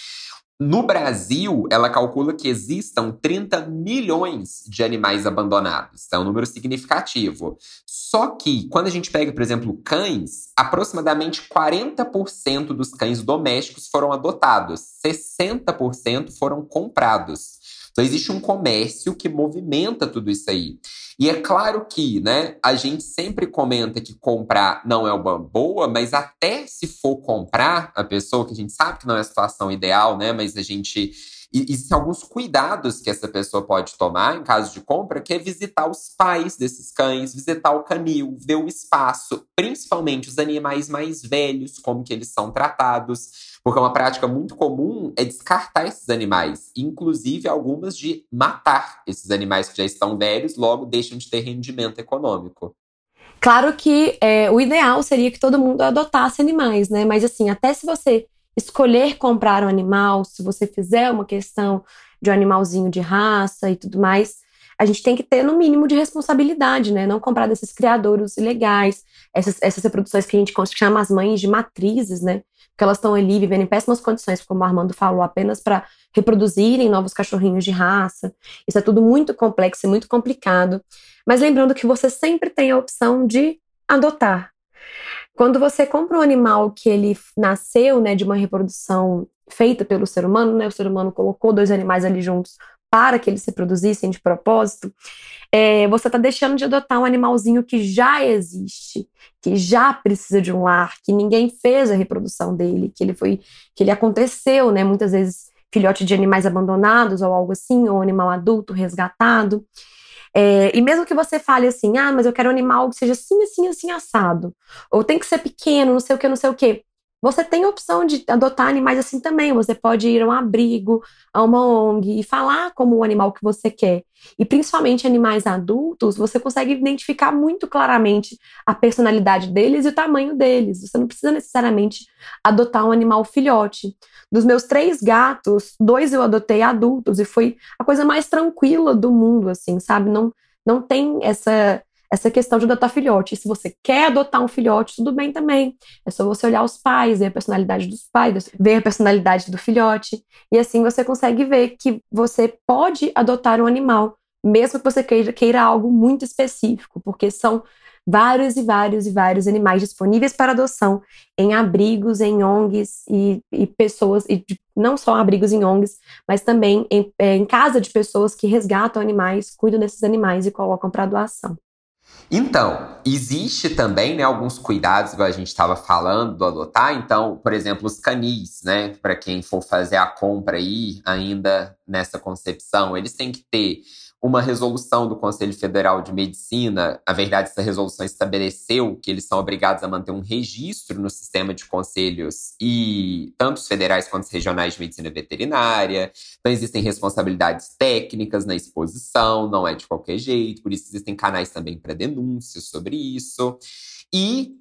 no Brasil, ela calcula que existam 30 milhões de animais abandonados. Então, é um número significativo. Só que, quando a gente pega, por exemplo, cães, aproximadamente 40% dos cães domésticos foram adotados, 60% foram comprados. Então existe um comércio que movimenta tudo isso aí. E é claro que, né, a gente sempre comenta que comprar não é uma boa, mas até se for comprar a pessoa que a gente sabe que não é a situação ideal, né, mas a gente existem alguns cuidados que essa pessoa pode tomar em caso de compra, que é visitar os pais desses cães, visitar o canil, ver o espaço, principalmente os animais mais velhos, como que eles são tratados. Porque uma prática muito comum é descartar esses animais, inclusive algumas de matar esses animais que já estão velhos, logo deixam de ter rendimento econômico. Claro que é, o ideal seria que todo mundo adotasse animais, né? Mas assim, até se você escolher comprar um animal, se você fizer uma questão de um animalzinho de raça e tudo mais, a gente tem que ter no mínimo de responsabilidade, né? Não comprar desses criadouros ilegais, essas, essas reproduções que a gente chama as mães de matrizes, né? Porque elas estão ali vivendo em péssimas condições, como o Armando falou, apenas para reproduzirem novos cachorrinhos de raça. Isso é tudo muito complexo e muito complicado. Mas lembrando que você sempre tem a opção de adotar. Quando você compra um animal que ele nasceu, né, de uma reprodução feita pelo ser humano, né, o ser humano colocou dois animais ali juntos para que eles se produzissem de propósito, é, você está deixando de adotar um animalzinho que já existe, que já precisa de um lar, que ninguém fez a reprodução dele, que ele foi, que ele aconteceu, né? Muitas vezes filhote de animais abandonados ou algo assim, ou animal adulto resgatado. É, e mesmo que você fale assim, ah, mas eu quero um animal que seja assim, assim, assim, assado, ou tem que ser pequeno, não sei o que, não sei o que. Você tem a opção de adotar animais assim também. Você pode ir a um abrigo, a uma ONG e falar como o animal que você quer. E principalmente animais adultos, você consegue identificar muito claramente a personalidade deles e o tamanho deles. Você não precisa necessariamente adotar um animal filhote. Dos meus três gatos, dois eu adotei adultos e foi a coisa mais tranquila do mundo, assim, sabe? Não, não tem essa essa questão de adotar filhote. E se você quer adotar um filhote, tudo bem também. É só você olhar os pais, ver a personalidade dos pais, ver a personalidade do filhote. E assim você consegue ver que você pode adotar um animal, mesmo que você queira, queira algo muito específico, porque são vários e vários e vários animais disponíveis para adoção em abrigos, em ONGs e, e pessoas, e não só abrigos em ONGs, mas também em, é, em casa de pessoas que resgatam animais, cuidam desses animais e colocam para doação. Então, existe também né, alguns cuidados, igual a gente estava falando, do adotar. Então, por exemplo, os canis, né? Para quem for fazer a compra aí, ainda nessa concepção, eles têm que ter uma resolução do Conselho Federal de Medicina, a verdade, essa resolução estabeleceu que eles são obrigados a manter um registro no sistema de conselhos e tanto os federais quanto os regionais de medicina veterinária. Então existem responsabilidades técnicas na exposição, não é de qualquer jeito, por isso existem canais também para denúncias sobre isso. E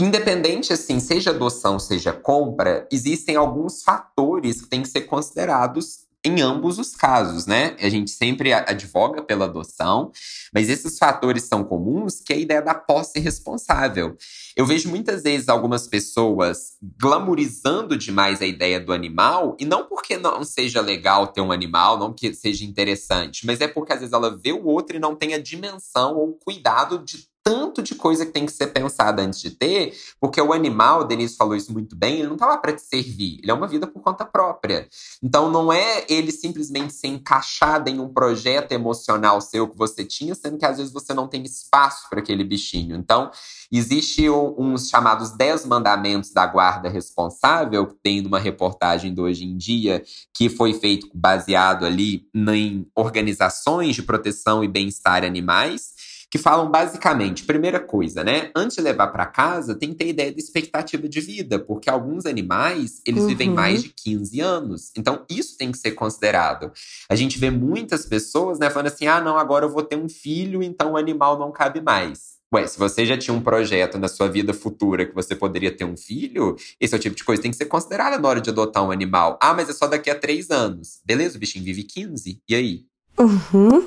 Independente, assim, seja adoção, seja compra, existem alguns fatores que têm que ser considerados em ambos os casos, né? A gente sempre advoga pela adoção, mas esses fatores são comuns, que é a ideia da posse responsável. Eu vejo muitas vezes algumas pessoas glamorizando demais a ideia do animal, e não porque não seja legal ter um animal, não que seja interessante, mas é porque às vezes ela vê o outro e não tem a dimensão ou cuidado de tanto de coisa que tem que ser pensada antes de ter, porque o animal, Denise falou isso muito bem, ele não tá lá para te servir, ele é uma vida por conta própria. Então não é ele simplesmente ser encaixado em um projeto emocional seu que você tinha, sendo que às vezes você não tem espaço para aquele bichinho. Então, existe uns chamados 10 mandamentos da guarda responsável, tem numa reportagem do Hoje em Dia, que foi feito baseado ali em organizações de proteção e bem-estar animais que falam basicamente, primeira coisa, né? Antes de levar para casa, tem que ter ideia da expectativa de vida, porque alguns animais, eles uhum. vivem mais de 15 anos. Então, isso tem que ser considerado. A gente vê muitas pessoas, né, falando assim: "Ah, não, agora eu vou ter um filho, então o animal não cabe mais". Ué, se você já tinha um projeto na sua vida futura que você poderia ter um filho, esse é o tipo de coisa que tem que ser considerada na hora de adotar um animal. Ah, mas é só daqui a três anos. Beleza, o bichinho vive 15. E aí? Uhum.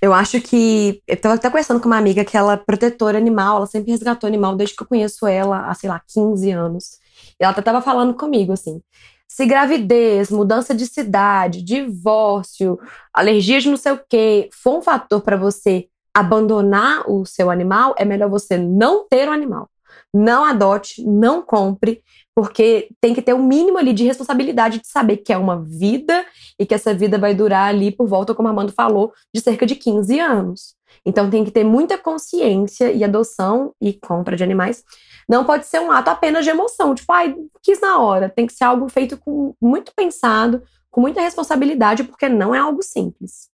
Eu acho que. Eu tava até conversando com uma amiga que ela é protetora animal, ela sempre resgatou animal desde que eu conheço ela há, sei lá, 15 anos. E ela até tava falando comigo assim. Se gravidez, mudança de cidade, divórcio, alergia de não sei o quê, for um fator para você abandonar o seu animal, é melhor você não ter o um animal. Não adote, não compre, porque tem que ter o um mínimo ali de responsabilidade de saber que é uma vida e que essa vida vai durar ali por volta, como a Armando falou, de cerca de 15 anos. Então tem que ter muita consciência e adoção e compra de animais não pode ser um ato apenas de emoção, tipo, ai, quis na hora. Tem que ser algo feito com muito pensado, com muita responsabilidade, porque não é algo simples.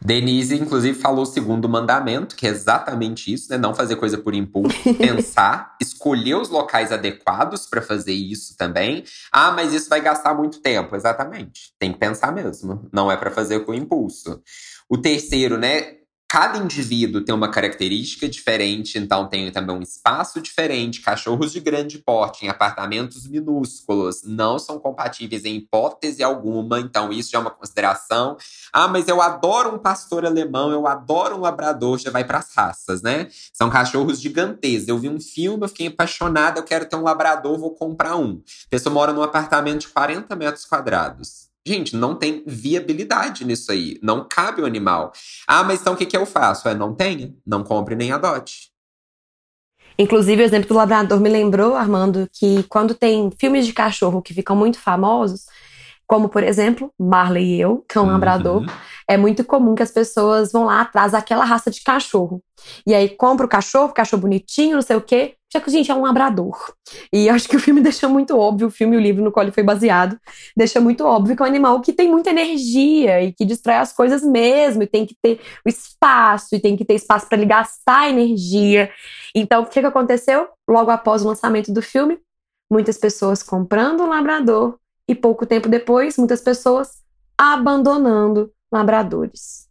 Denise, inclusive, falou o segundo mandamento, que é exatamente isso, né? Não fazer coisa por impulso, pensar, escolher os locais adequados para fazer isso também. Ah, mas isso vai gastar muito tempo. Exatamente. Tem que pensar mesmo. Não é para fazer com impulso. O terceiro, né? Cada indivíduo tem uma característica diferente, então tem também um espaço diferente. Cachorros de grande porte em apartamentos minúsculos não são compatíveis em hipótese alguma, então isso já é uma consideração. Ah, mas eu adoro um pastor alemão, eu adoro um labrador, já vai para as raças, né? São cachorros gigantescos. Eu vi um filme, eu fiquei apaixonada, eu quero ter um labrador, vou comprar um. A pessoa mora num apartamento de 40 metros quadrados. Gente, não tem viabilidade nisso aí. Não cabe o animal. Ah, mas então o que, que eu faço? É não tenha, não compre nem adote. Inclusive, o exemplo do labrador me lembrou, Armando, que quando tem filmes de cachorro que ficam muito famosos, como por exemplo, Marley e eu, que é um uhum. labrador, é muito comum que as pessoas vão lá atrás daquela raça de cachorro. E aí compra o cachorro, cachorro bonitinho, não sei o quê. Já que, gente, é um labrador. E acho que o filme deixa muito óbvio, o filme e o livro no qual ele foi baseado, deixa muito óbvio que é um animal que tem muita energia e que destrói as coisas mesmo, e tem que ter o espaço, e tem que ter espaço para ele gastar energia. Então, o que, que aconteceu? Logo após o lançamento do filme, muitas pessoas comprando um labrador e pouco tempo depois, muitas pessoas abandonando labradores.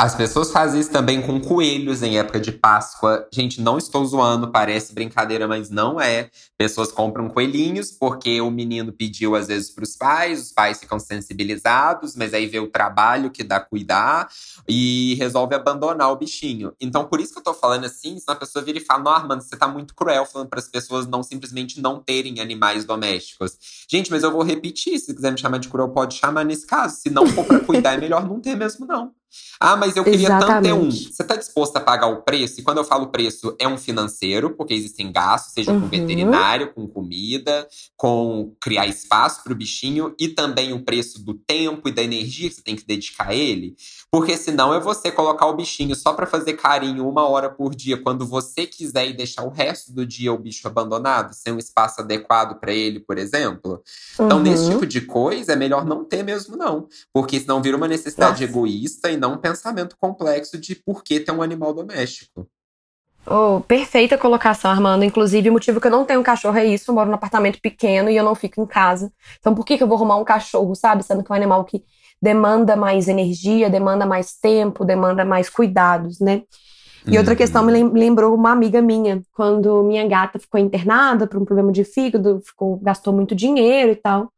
As pessoas fazem isso também com coelhos em época de Páscoa. Gente, não estou zoando, parece brincadeira, mas não é. Pessoas compram coelhinhos porque o menino pediu às vezes para os pais, os pais ficam sensibilizados, mas aí vê o trabalho que dá cuidar e resolve abandonar o bichinho. Então, por isso que eu tô falando assim, se a pessoa vira e fala: "Não, Armando, você tá muito cruel falando para as pessoas não simplesmente não terem animais domésticos". Gente, mas eu vou repetir, se quiser me chamar de cruel, pode chamar nesse caso. Se não for para cuidar, é melhor não ter mesmo não. Ah, mas eu queria Exatamente. tanto ter um. Você está disposto a pagar o preço? E quando eu falo preço, é um financeiro, porque existem gastos, seja uhum. com veterinário, com comida, com criar espaço para o bichinho e também o preço do tempo e da energia que você tem que dedicar a ele. Porque senão é você colocar o bichinho só para fazer carinho uma hora por dia quando você quiser e deixar o resto do dia o bicho abandonado, sem um espaço adequado para ele, por exemplo. Uhum. Então, nesse uhum. tipo de coisa, é melhor não ter mesmo, não. Porque senão vira uma necessidade Nossa. egoísta e não um pensamento complexo de por que ter um animal doméstico. Oh, perfeita colocação, Armando. Inclusive, o motivo que eu não tenho um cachorro é isso. Eu moro num apartamento pequeno e eu não fico em casa. Então, por que, que eu vou arrumar um cachorro, sabe? Sendo que é um animal que demanda mais energia, demanda mais tempo, demanda mais cuidados, né? E outra questão me lembrou uma amiga minha, quando minha gata ficou internada por um problema de fígado, ficou, gastou muito dinheiro e tal.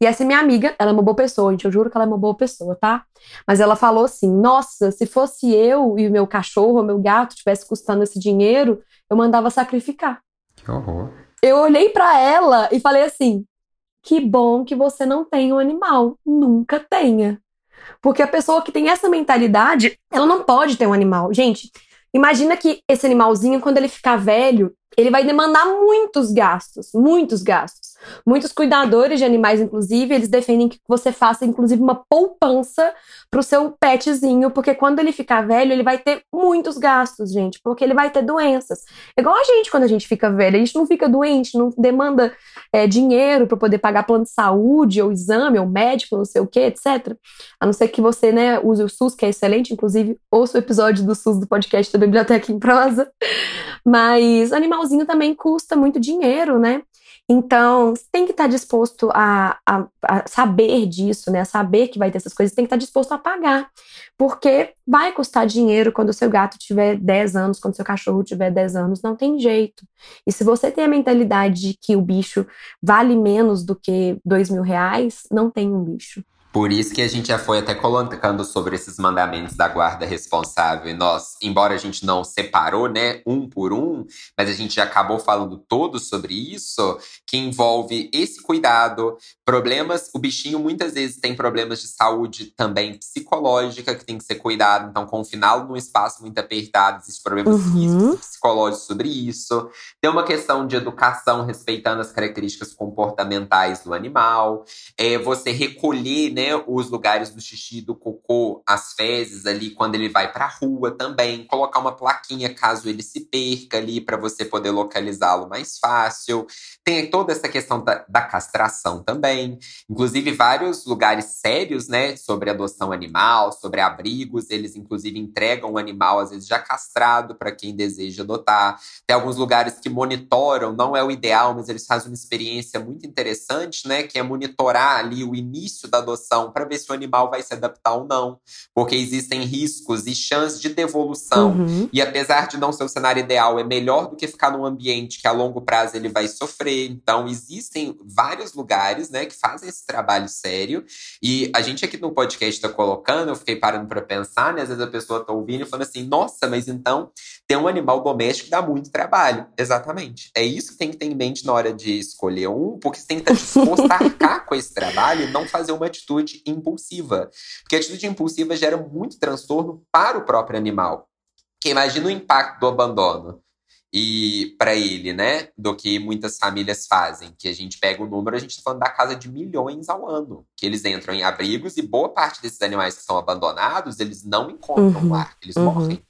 E essa minha amiga, ela é uma boa pessoa, gente. Eu juro que ela é uma boa pessoa, tá? Mas ela falou assim: nossa, se fosse eu e o meu cachorro, o meu gato, tivesse custando esse dinheiro, eu mandava sacrificar. Que horror. Eu olhei para ela e falei assim: que bom que você não tem um animal. Nunca tenha. Porque a pessoa que tem essa mentalidade, ela não pode ter um animal. Gente, imagina que esse animalzinho, quando ele ficar velho, ele vai demandar muitos gastos, muitos gastos. Muitos cuidadores de animais, inclusive, eles defendem que você faça, inclusive, uma poupança para o seu petzinho, porque quando ele ficar velho, ele vai ter muitos gastos, gente, porque ele vai ter doenças. É igual a gente quando a gente fica velho, a gente não fica doente, não demanda é, dinheiro para poder pagar plano de saúde, ou exame, ou médico, não sei o que, etc. A não ser que você, né, use o SUS, que é excelente, inclusive, ouça o episódio do SUS do podcast da Biblioteca em Prosa. Mas animalzinho também custa muito dinheiro, né? Então, tem que estar disposto a, a, a, saber disso, né? Saber que vai ter essas coisas, tem que estar disposto a pagar. Porque vai custar dinheiro quando o seu gato tiver 10 anos, quando o seu cachorro tiver 10 anos, não tem jeito. E se você tem a mentalidade de que o bicho vale menos do que 2 mil reais, não tem um bicho. Por isso que a gente já foi até colocando sobre esses mandamentos da guarda responsável. E nós, embora a gente não separou, né, um por um, mas a gente já acabou falando todo sobre isso, que envolve esse cuidado, problemas. O bichinho muitas vezes tem problemas de saúde também psicológica que tem que ser cuidado. Então, confiná-lo num espaço muito apertado, existem problemas uhum. físicos, psicológicos sobre isso. Tem uma questão de educação respeitando as características comportamentais do animal. É você recolher, né? Né, os lugares do xixi, do cocô, as fezes ali quando ele vai para a rua também, colocar uma plaquinha caso ele se perca ali para você poder localizá-lo mais fácil. Tem toda essa questão da, da, castração também, inclusive vários lugares sérios, né, sobre adoção animal, sobre abrigos, eles inclusive entregam o animal às vezes já castrado para quem deseja adotar. Tem alguns lugares que monitoram, não é o ideal, mas eles fazem uma experiência muito interessante, né, que é monitorar ali o início da adoção para ver se o animal vai se adaptar ou não. Porque existem riscos e chances de devolução. Uhum. E apesar de não ser o cenário ideal, é melhor do que ficar num ambiente que a longo prazo ele vai sofrer. Então, existem vários lugares né, que fazem esse trabalho sério. E a gente aqui no podcast está colocando, eu fiquei parando para pensar, né? Às vezes a pessoa está ouvindo e falando assim: nossa, mas então ter um animal doméstico dá muito trabalho. Exatamente. É isso que tem que ter em mente na hora de escolher um, porque você tem que estar disposto a arcar com esse trabalho e não fazer uma atitude atitude impulsiva. Porque a atitude impulsiva gera muito transtorno para o próprio animal. Que imagina o impacto do abandono e para ele, né, do que muitas famílias fazem, que a gente pega o número, a gente está falando da casa de milhões ao ano, que eles entram em abrigos e boa parte desses animais que são abandonados, eles não encontram uhum, lar, eles uhum. morrem.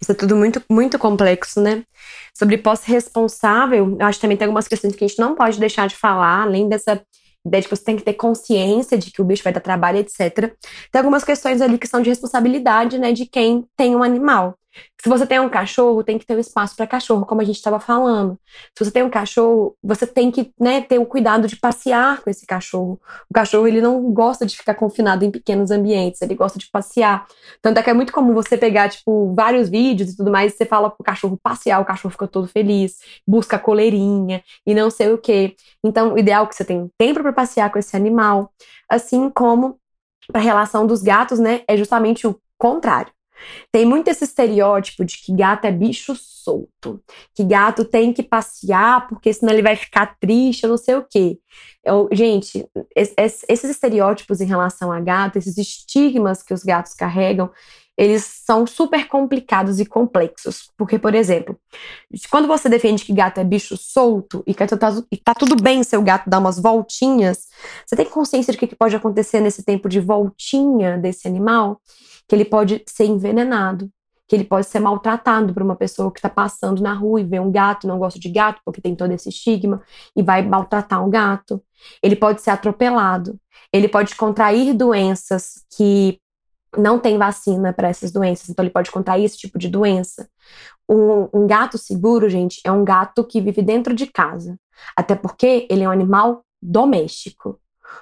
Isso é tudo muito, muito complexo, né? Sobre posse responsável, eu acho que também tem algumas questões que a gente não pode deixar de falar, além dessa ideia de que você tem que ter consciência de que o bicho vai dar trabalho, etc. Tem algumas questões ali que são de responsabilidade, né, de quem tem um animal. Se você tem um cachorro, tem que ter um espaço para cachorro, como a gente estava falando. Se você tem um cachorro, você tem que né, ter o cuidado de passear com esse cachorro. O cachorro ele não gosta de ficar confinado em pequenos ambientes, ele gosta de passear. Tanto é que é muito comum você pegar tipo vários vídeos e tudo mais, e você fala pro cachorro passear, o cachorro fica todo feliz, busca coleirinha e não sei o que. Então, o ideal é que você tenha tempo para passear com esse animal, assim como a relação dos gatos, né, é justamente o contrário. Tem muito esse estereótipo de que gato é bicho solto, que gato tem que passear porque senão ele vai ficar triste, eu não sei o quê. Eu, gente, esses estereótipos em relação a gato, esses estigmas que os gatos carregam, eles são super complicados e complexos. Porque, por exemplo, quando você defende que gato é bicho solto e que tá, e tá tudo bem seu gato dar umas voltinhas, você tem consciência de que pode acontecer nesse tempo de voltinha desse animal? que ele pode ser envenenado, que ele pode ser maltratado por uma pessoa que está passando na rua e vê um gato, não gosta de gato, porque tem todo esse estigma, e vai maltratar um gato. Ele pode ser atropelado. Ele pode contrair doenças que não tem vacina para essas doenças, então ele pode contrair esse tipo de doença. Um, um, gato seguro, gente, é um gato que vive dentro de casa. Até porque ele é um animal doméstico.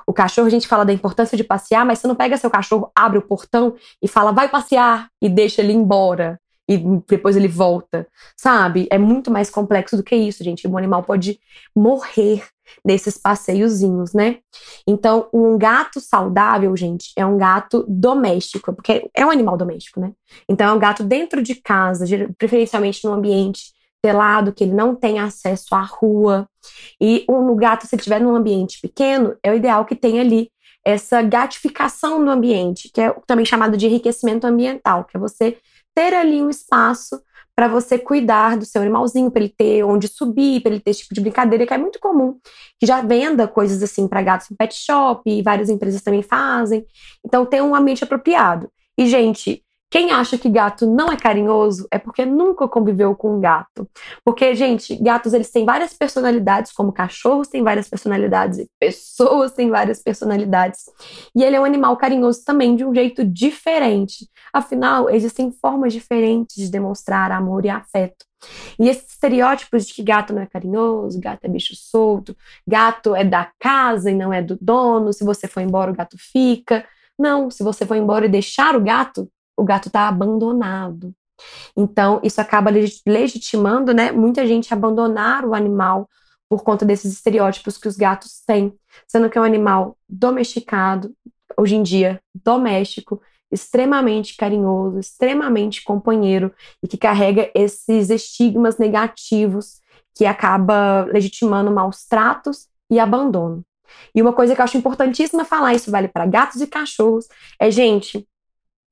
O cachorro, a gente fala da importância de passear, mas você não pega seu cachorro, abre o portão e fala, vai passear, e deixa ele embora. E depois ele volta, sabe? É muito mais complexo do que isso, gente. Um animal pode morrer nesses passeiozinhos, né? Então, um gato saudável, gente, é um gato doméstico, porque é um animal doméstico, né? Então, é um gato dentro de casa, preferencialmente num ambiente telado, que ele não tem acesso à rua. E um gato, se ele estiver num ambiente pequeno, é o ideal que tenha ali essa gatificação do ambiente, que é também chamado de enriquecimento ambiental, que é você ter ali um espaço para você cuidar do seu animalzinho, para ele ter onde subir, para ele ter esse tipo de brincadeira, que é muito comum, que já venda coisas assim para gatos em pet shop, e várias empresas também fazem. Então, tem um ambiente apropriado. E, gente, quem acha que gato não é carinhoso é porque nunca conviveu com um gato. Porque, gente, gatos eles têm várias personalidades, como cachorros têm várias personalidades e pessoas têm várias personalidades. E ele é um animal carinhoso também de um jeito diferente. Afinal, existem formas diferentes de demonstrar amor e afeto. E esses estereótipos de que gato não é carinhoso, gato é bicho solto, gato é da casa e não é do dono, se você for embora o gato fica. Não, se você for embora e deixar o gato, o gato está abandonado. Então, isso acaba legitimando, né, muita gente abandonar o animal por conta desses estereótipos que os gatos têm, sendo que é um animal domesticado, hoje em dia doméstico, extremamente carinhoso, extremamente companheiro e que carrega esses estigmas negativos que acaba legitimando maus tratos e abandono. E uma coisa que eu acho importantíssima falar, isso vale para gatos e cachorros, é, gente,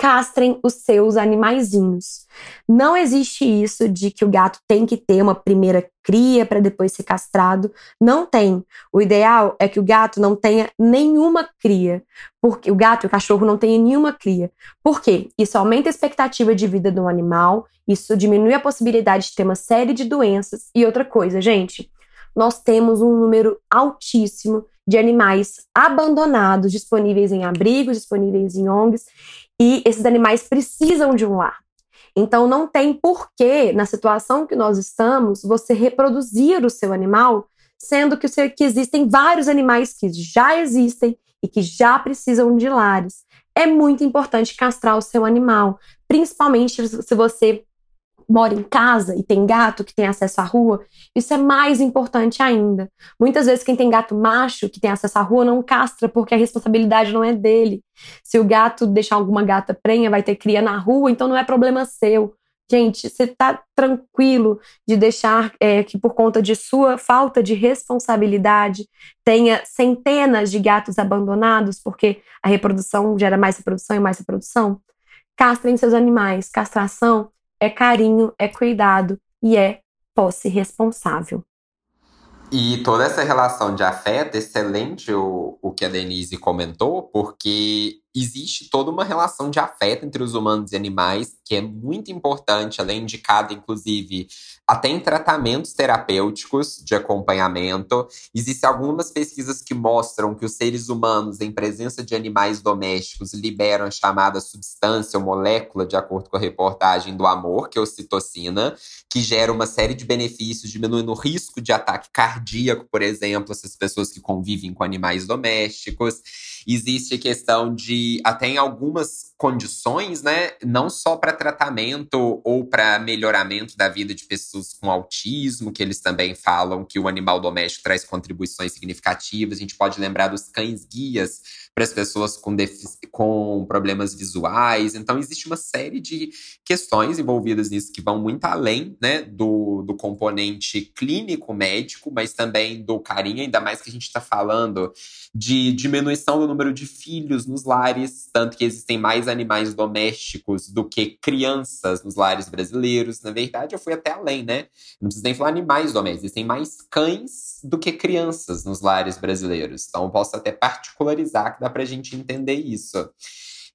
castrem os seus animaizinhos. Não existe isso de que o gato tem que ter uma primeira cria para depois ser castrado. Não tem. O ideal é que o gato não tenha nenhuma cria. Porque o gato e o cachorro não tenham nenhuma cria. Por quê? Isso aumenta a expectativa de vida do animal, isso diminui a possibilidade de ter uma série de doenças. E outra coisa, gente, nós temos um número altíssimo de animais abandonados, disponíveis em abrigos, disponíveis em ONGs, e esses animais precisam de um lar. Então não tem porquê, na situação que nós estamos, você reproduzir o seu animal, sendo que, que existem vários animais que já existem e que já precisam de lares. É muito importante castrar o seu animal, principalmente se você mora em casa e tem gato que tem acesso à rua, isso é mais importante ainda. Muitas vezes quem tem gato macho que tem acesso à rua não castra porque a responsabilidade não é dele. Se o gato deixar alguma gata prenha, vai ter cria na rua, então não é problema seu. Gente, você tá tranquilo de deixar é, que por conta de sua falta de responsabilidade tenha centenas de gatos abandonados porque a reprodução gera mais reprodução e mais reprodução? Castrem seus animais. Castração é carinho, é cuidado e é posse responsável. E toda essa relação de afeto, excelente o, o que a Denise comentou, porque existe toda uma relação de afeto entre os humanos e animais que é muito importante, ela é indicada, inclusive, até em tratamentos terapêuticos de acompanhamento. Existem algumas pesquisas que mostram que os seres humanos, em presença de animais domésticos, liberam a chamada substância ou molécula, de acordo com a reportagem do amor, que é a ocitocina, que gera uma série de benefícios, diminuindo o risco de ataque cardíaco, por exemplo, essas pessoas que convivem com animais domésticos. Existe a questão de, até em algumas condições, né, não só para tratamento ou para melhoramento da vida de pessoas com autismo, que eles também falam que o animal doméstico traz contribuições significativas. A gente pode lembrar dos cães guias para as pessoas com, com problemas visuais. Então, existe uma série de questões envolvidas nisso que vão muito além né, do, do componente clínico médico, mas também do carinho, ainda mais que a gente está falando de diminuição do número de filhos nos lares, tanto que existem mais animais domésticos do que crianças nos lares brasileiros. Na verdade, eu fui até além, né? Não precisa nem falar animais domésticos, existem mais cães do que crianças nos lares brasileiros. Então, eu posso até particularizar que dá para a gente entender isso.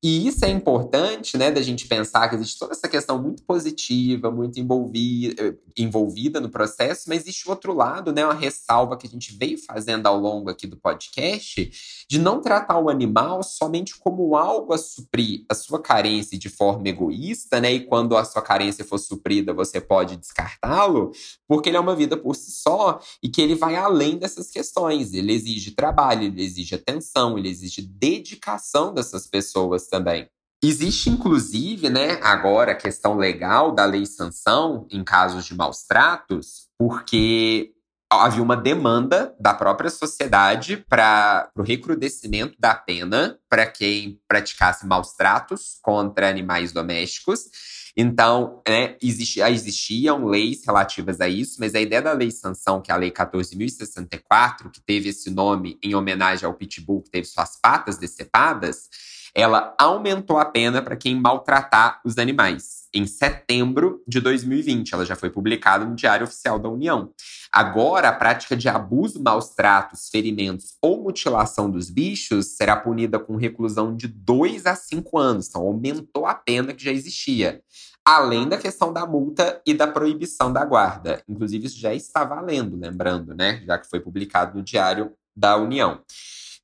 E isso é importante, né, da gente pensar que existe toda essa questão muito positiva, muito envolvida, envolvida no processo, mas existe o outro lado, né, uma ressalva que a gente veio fazendo ao longo aqui do podcast, de não tratar o animal somente como algo a suprir a sua carência de forma egoísta, né, e quando a sua carência for suprida, você pode descartá-lo, porque ele é uma vida por si só e que ele vai além dessas questões. Ele exige trabalho, ele exige atenção, ele exige dedicação dessas pessoas também. Existe, inclusive, né, agora a questão legal da lei sanção em casos de maus tratos, porque havia uma demanda da própria sociedade para o recrudescimento da pena para quem praticasse maus tratos contra animais domésticos. Então, né, existia, existiam leis relativas a isso, mas a ideia da lei sanção, que é a Lei 14.064, que teve esse nome em homenagem ao pitbull que teve suas patas decepadas, ela aumentou a pena para quem maltratar os animais em setembro de 2020. Ela já foi publicada no Diário Oficial da União. Agora, a prática de abuso, maus tratos, ferimentos ou mutilação dos bichos será punida com reclusão de 2 a 5 anos. Então, aumentou a pena que já existia. Além da questão da multa e da proibição da guarda. Inclusive, isso já está valendo, lembrando, né? Já que foi publicado no Diário da União.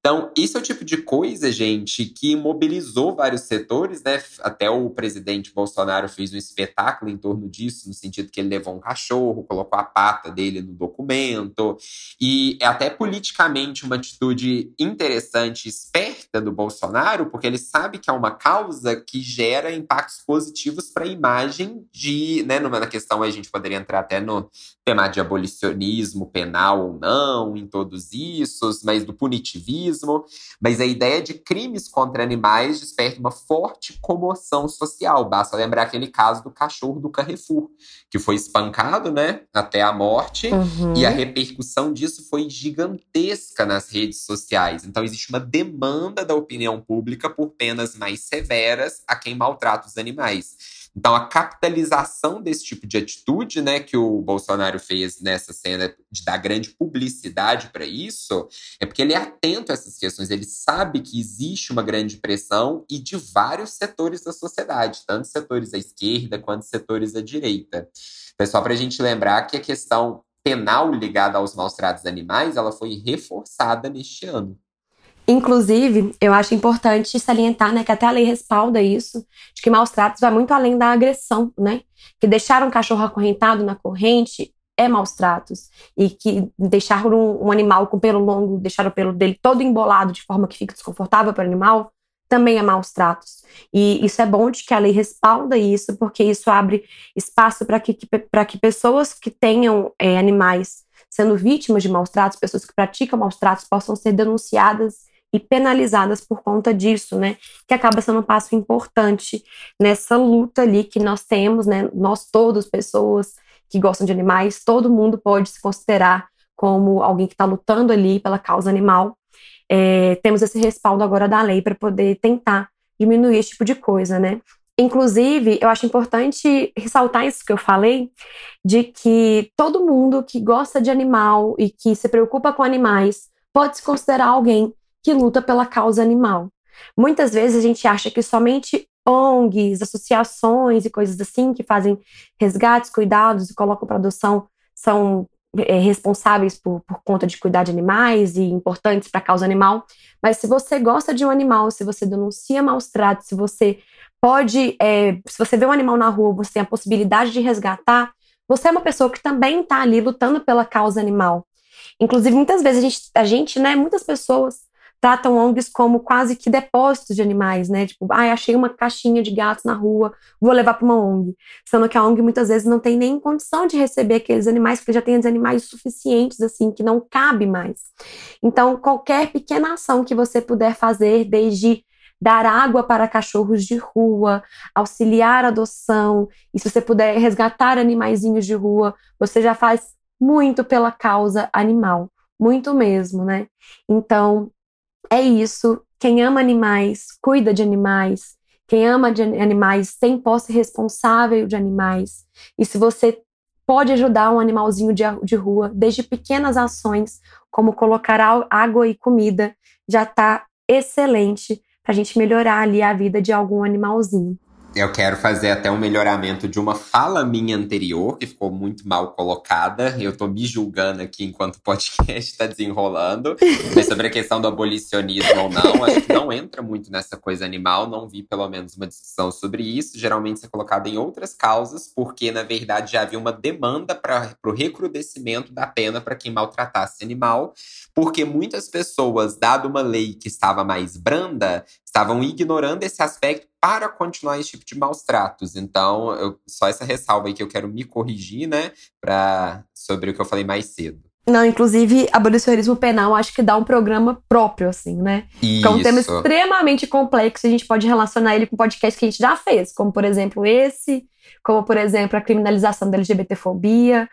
Então, isso é o tipo de coisa, gente, que mobilizou vários setores, né? Até o presidente Bolsonaro fez um espetáculo em torno disso, no sentido que ele levou um cachorro, colocou a pata dele no documento. E é até politicamente uma atitude interessante, esperta do Bolsonaro, porque ele sabe que é uma causa que gera impactos positivos para a imagem de, né, numa questão a gente poderia entrar até no tema de abolicionismo penal ou não, em todos isso, mas do punitivismo mas a ideia de crimes contra animais desperta uma forte comoção social. Basta lembrar aquele caso do cachorro do Carrefour, que foi espancado, né, até a morte, uhum. e a repercussão disso foi gigantesca nas redes sociais. Então existe uma demanda da opinião pública por penas mais severas a quem maltrata os animais. Então, a capitalização desse tipo de atitude, né, que o Bolsonaro fez nessa cena de dar grande publicidade para isso, é porque ele é atento a essas questões, ele sabe que existe uma grande pressão e de vários setores da sociedade, tanto setores da esquerda quanto setores da direita. Então, é só para a gente lembrar que a questão penal ligada aos maus tratos animais, ela foi reforçada neste ano. Inclusive, eu acho importante salientar, né, que até a lei respalda isso, de que maus tratos vai muito além da agressão, né? Que deixar um cachorro acorrentado na corrente é maus tratos. E que deixar um, um animal com pelo longo, deixar o pelo dele todo embolado de forma que fique desconfortável para o animal, também é maus tratos. E isso é bom de que a lei respalda isso, porque isso abre espaço para que, que, que pessoas que tenham é, animais sendo vítimas de maus tratos, pessoas que praticam maus tratos, possam ser denunciadas e penalizadas por conta disso, né? Que acaba sendo um passo importante nessa luta ali que nós temos, né? Nós todos, pessoas que gostam de animais, todo mundo pode se considerar como alguém que está lutando ali pela causa animal. É, temos esse respaldo agora da lei para poder tentar diminuir esse tipo de coisa, né? Inclusive, eu acho importante ressaltar isso que eu falei, de que todo mundo que gosta de animal e que se preocupa com animais pode se considerar alguém que luta pela causa animal. Muitas vezes a gente acha que somente ONGs, associações e coisas assim que fazem resgates, cuidados e colocam para adoção são é, responsáveis por, por conta de cuidar de animais e importantes para a causa animal. Mas se você gosta de um animal, se você denuncia maus tratos, se você pode, é, se você vê um animal na rua, você tem a possibilidade de resgatar, você é uma pessoa que também está ali lutando pela causa animal. Inclusive, muitas vezes a gente, a gente, né, muitas pessoas tratam ONGs como quase que depósitos de animais, né? Tipo, ah, achei uma caixinha de gatos na rua, vou levar para uma ONG. Sendo que a ONG muitas vezes não tem nem condição de receber aqueles animais, porque já tem os animais suficientes, assim, que não cabe mais. Então, qualquer pequena ação que você puder fazer, desde dar água para cachorros de rua, auxiliar a adoção, e se você puder resgatar animaizinhos de rua, você já faz muito pela causa animal, muito mesmo, né? Então, é isso. Quem ama animais, cuida de animais. Quem ama de animais tem posse responsável de animais. E se você pode ajudar um animalzinho de, de rua, desde pequenas ações, como colocar água e comida, já está excelente para a gente melhorar ali a vida de algum animalzinho. Eu quero fazer até um melhoramento de uma fala minha anterior, que ficou muito mal colocada. Eu tô me julgando aqui enquanto o podcast está desenrolando. Mas sobre a questão do abolicionismo ou não, acho que não entra muito nessa coisa animal. Não vi, pelo menos, uma discussão sobre isso. Geralmente isso é colocado em outras causas, porque, na verdade, já havia uma demanda para o recrudescimento da pena para quem maltratasse animal. Porque muitas pessoas, dado uma lei que estava mais branda, estavam ignorando esse aspecto para continuar esse tipo de maus tratos. Então, eu, só essa ressalva aí que eu quero me corrigir, né, pra, sobre o que eu falei mais cedo. Não, inclusive, abolicionismo penal acho que dá um programa próprio, assim, né? Isso. é um tema extremamente complexo, a gente pode relacionar ele com podcast que a gente já fez, como, por exemplo, esse, como, por exemplo, a criminalização da LGBTfobia.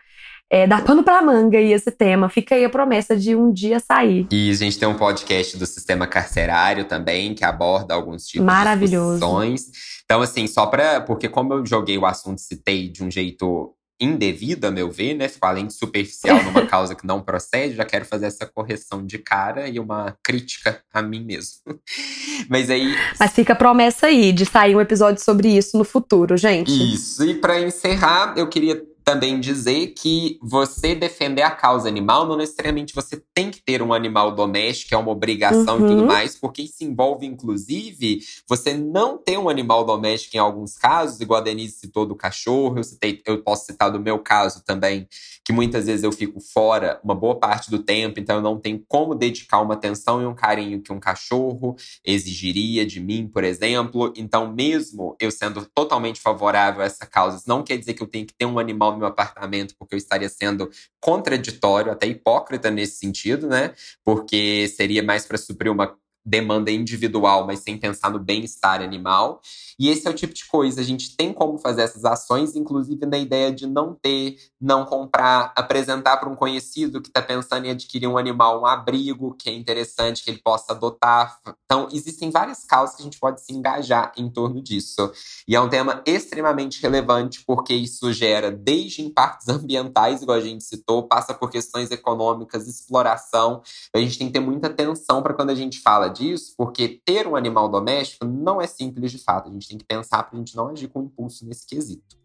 É, dá pano pra manga aí esse tema. Fica aí a promessa de um dia sair. E a gente tem um podcast do sistema carcerário também, que aborda alguns tipos Maravilhoso. de discussões. Então, assim, só pra. Porque, como eu joguei o assunto, citei de um jeito indevido, a meu ver, né? Ficou além de superficial numa causa que não procede, já quero fazer essa correção de cara e uma crítica a mim mesmo. Mas aí. Mas fica a promessa aí de sair um episódio sobre isso no futuro, gente. Isso. E para encerrar, eu queria também dizer que você defender a causa animal, não necessariamente você tem que ter um animal doméstico, é uma obrigação Uhum. e tudo mais, porque isso envolve, inclusive, você não ter um animal doméstico em alguns casos, igual a Denise citou do cachorro, eu, citei, eu posso citar do meu caso também, que muitas vezes eu fico fora uma boa parte do tempo, então eu não tenho como dedicar uma atenção e um carinho que um cachorro exigiria de mim, por exemplo. Então, mesmo eu sendo totalmente favorável a essa causa, isso não quer dizer que eu tenho que ter um animal meu apartamento, porque eu estaria sendo contraditório, até hipócrita nesse sentido, né? Porque seria mais para suprir uma demanda individual, mas sem pensar no bem-estar animal. E esse é o tipo de coisa. A gente tem como fazer essas ações, inclusive na ideia de não ter, não comprar, apresentar para um conhecido que está pensando em adquirir um animal, um abrigo que é interessante, que ele possa adotar. Então, existem várias causas que a gente pode se engajar em torno disso. E é um tema extremamente relevante, porque isso gera desde impactos ambientais, igual a gente citou, passa por questões econômicas, exploração. A gente tem que ter muita atenção para quando a gente fala disso, porque ter um animal doméstico não é simples de fato. A gente tem que pensar para a gente não agir com impulso nesse quesito.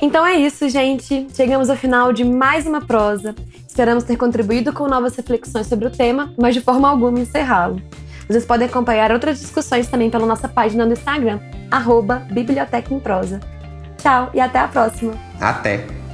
Então é isso, gente. Chegamos ao final de mais uma prosa. Esperamos ter contribuído com novas reflexões sobre o tema, mas de forma alguma encerrá-lo. Vocês podem acompanhar outras discussões também pela nossa página no Instagram, arroba Biblioteca em Prosa. Tchau e até a próxima! Até!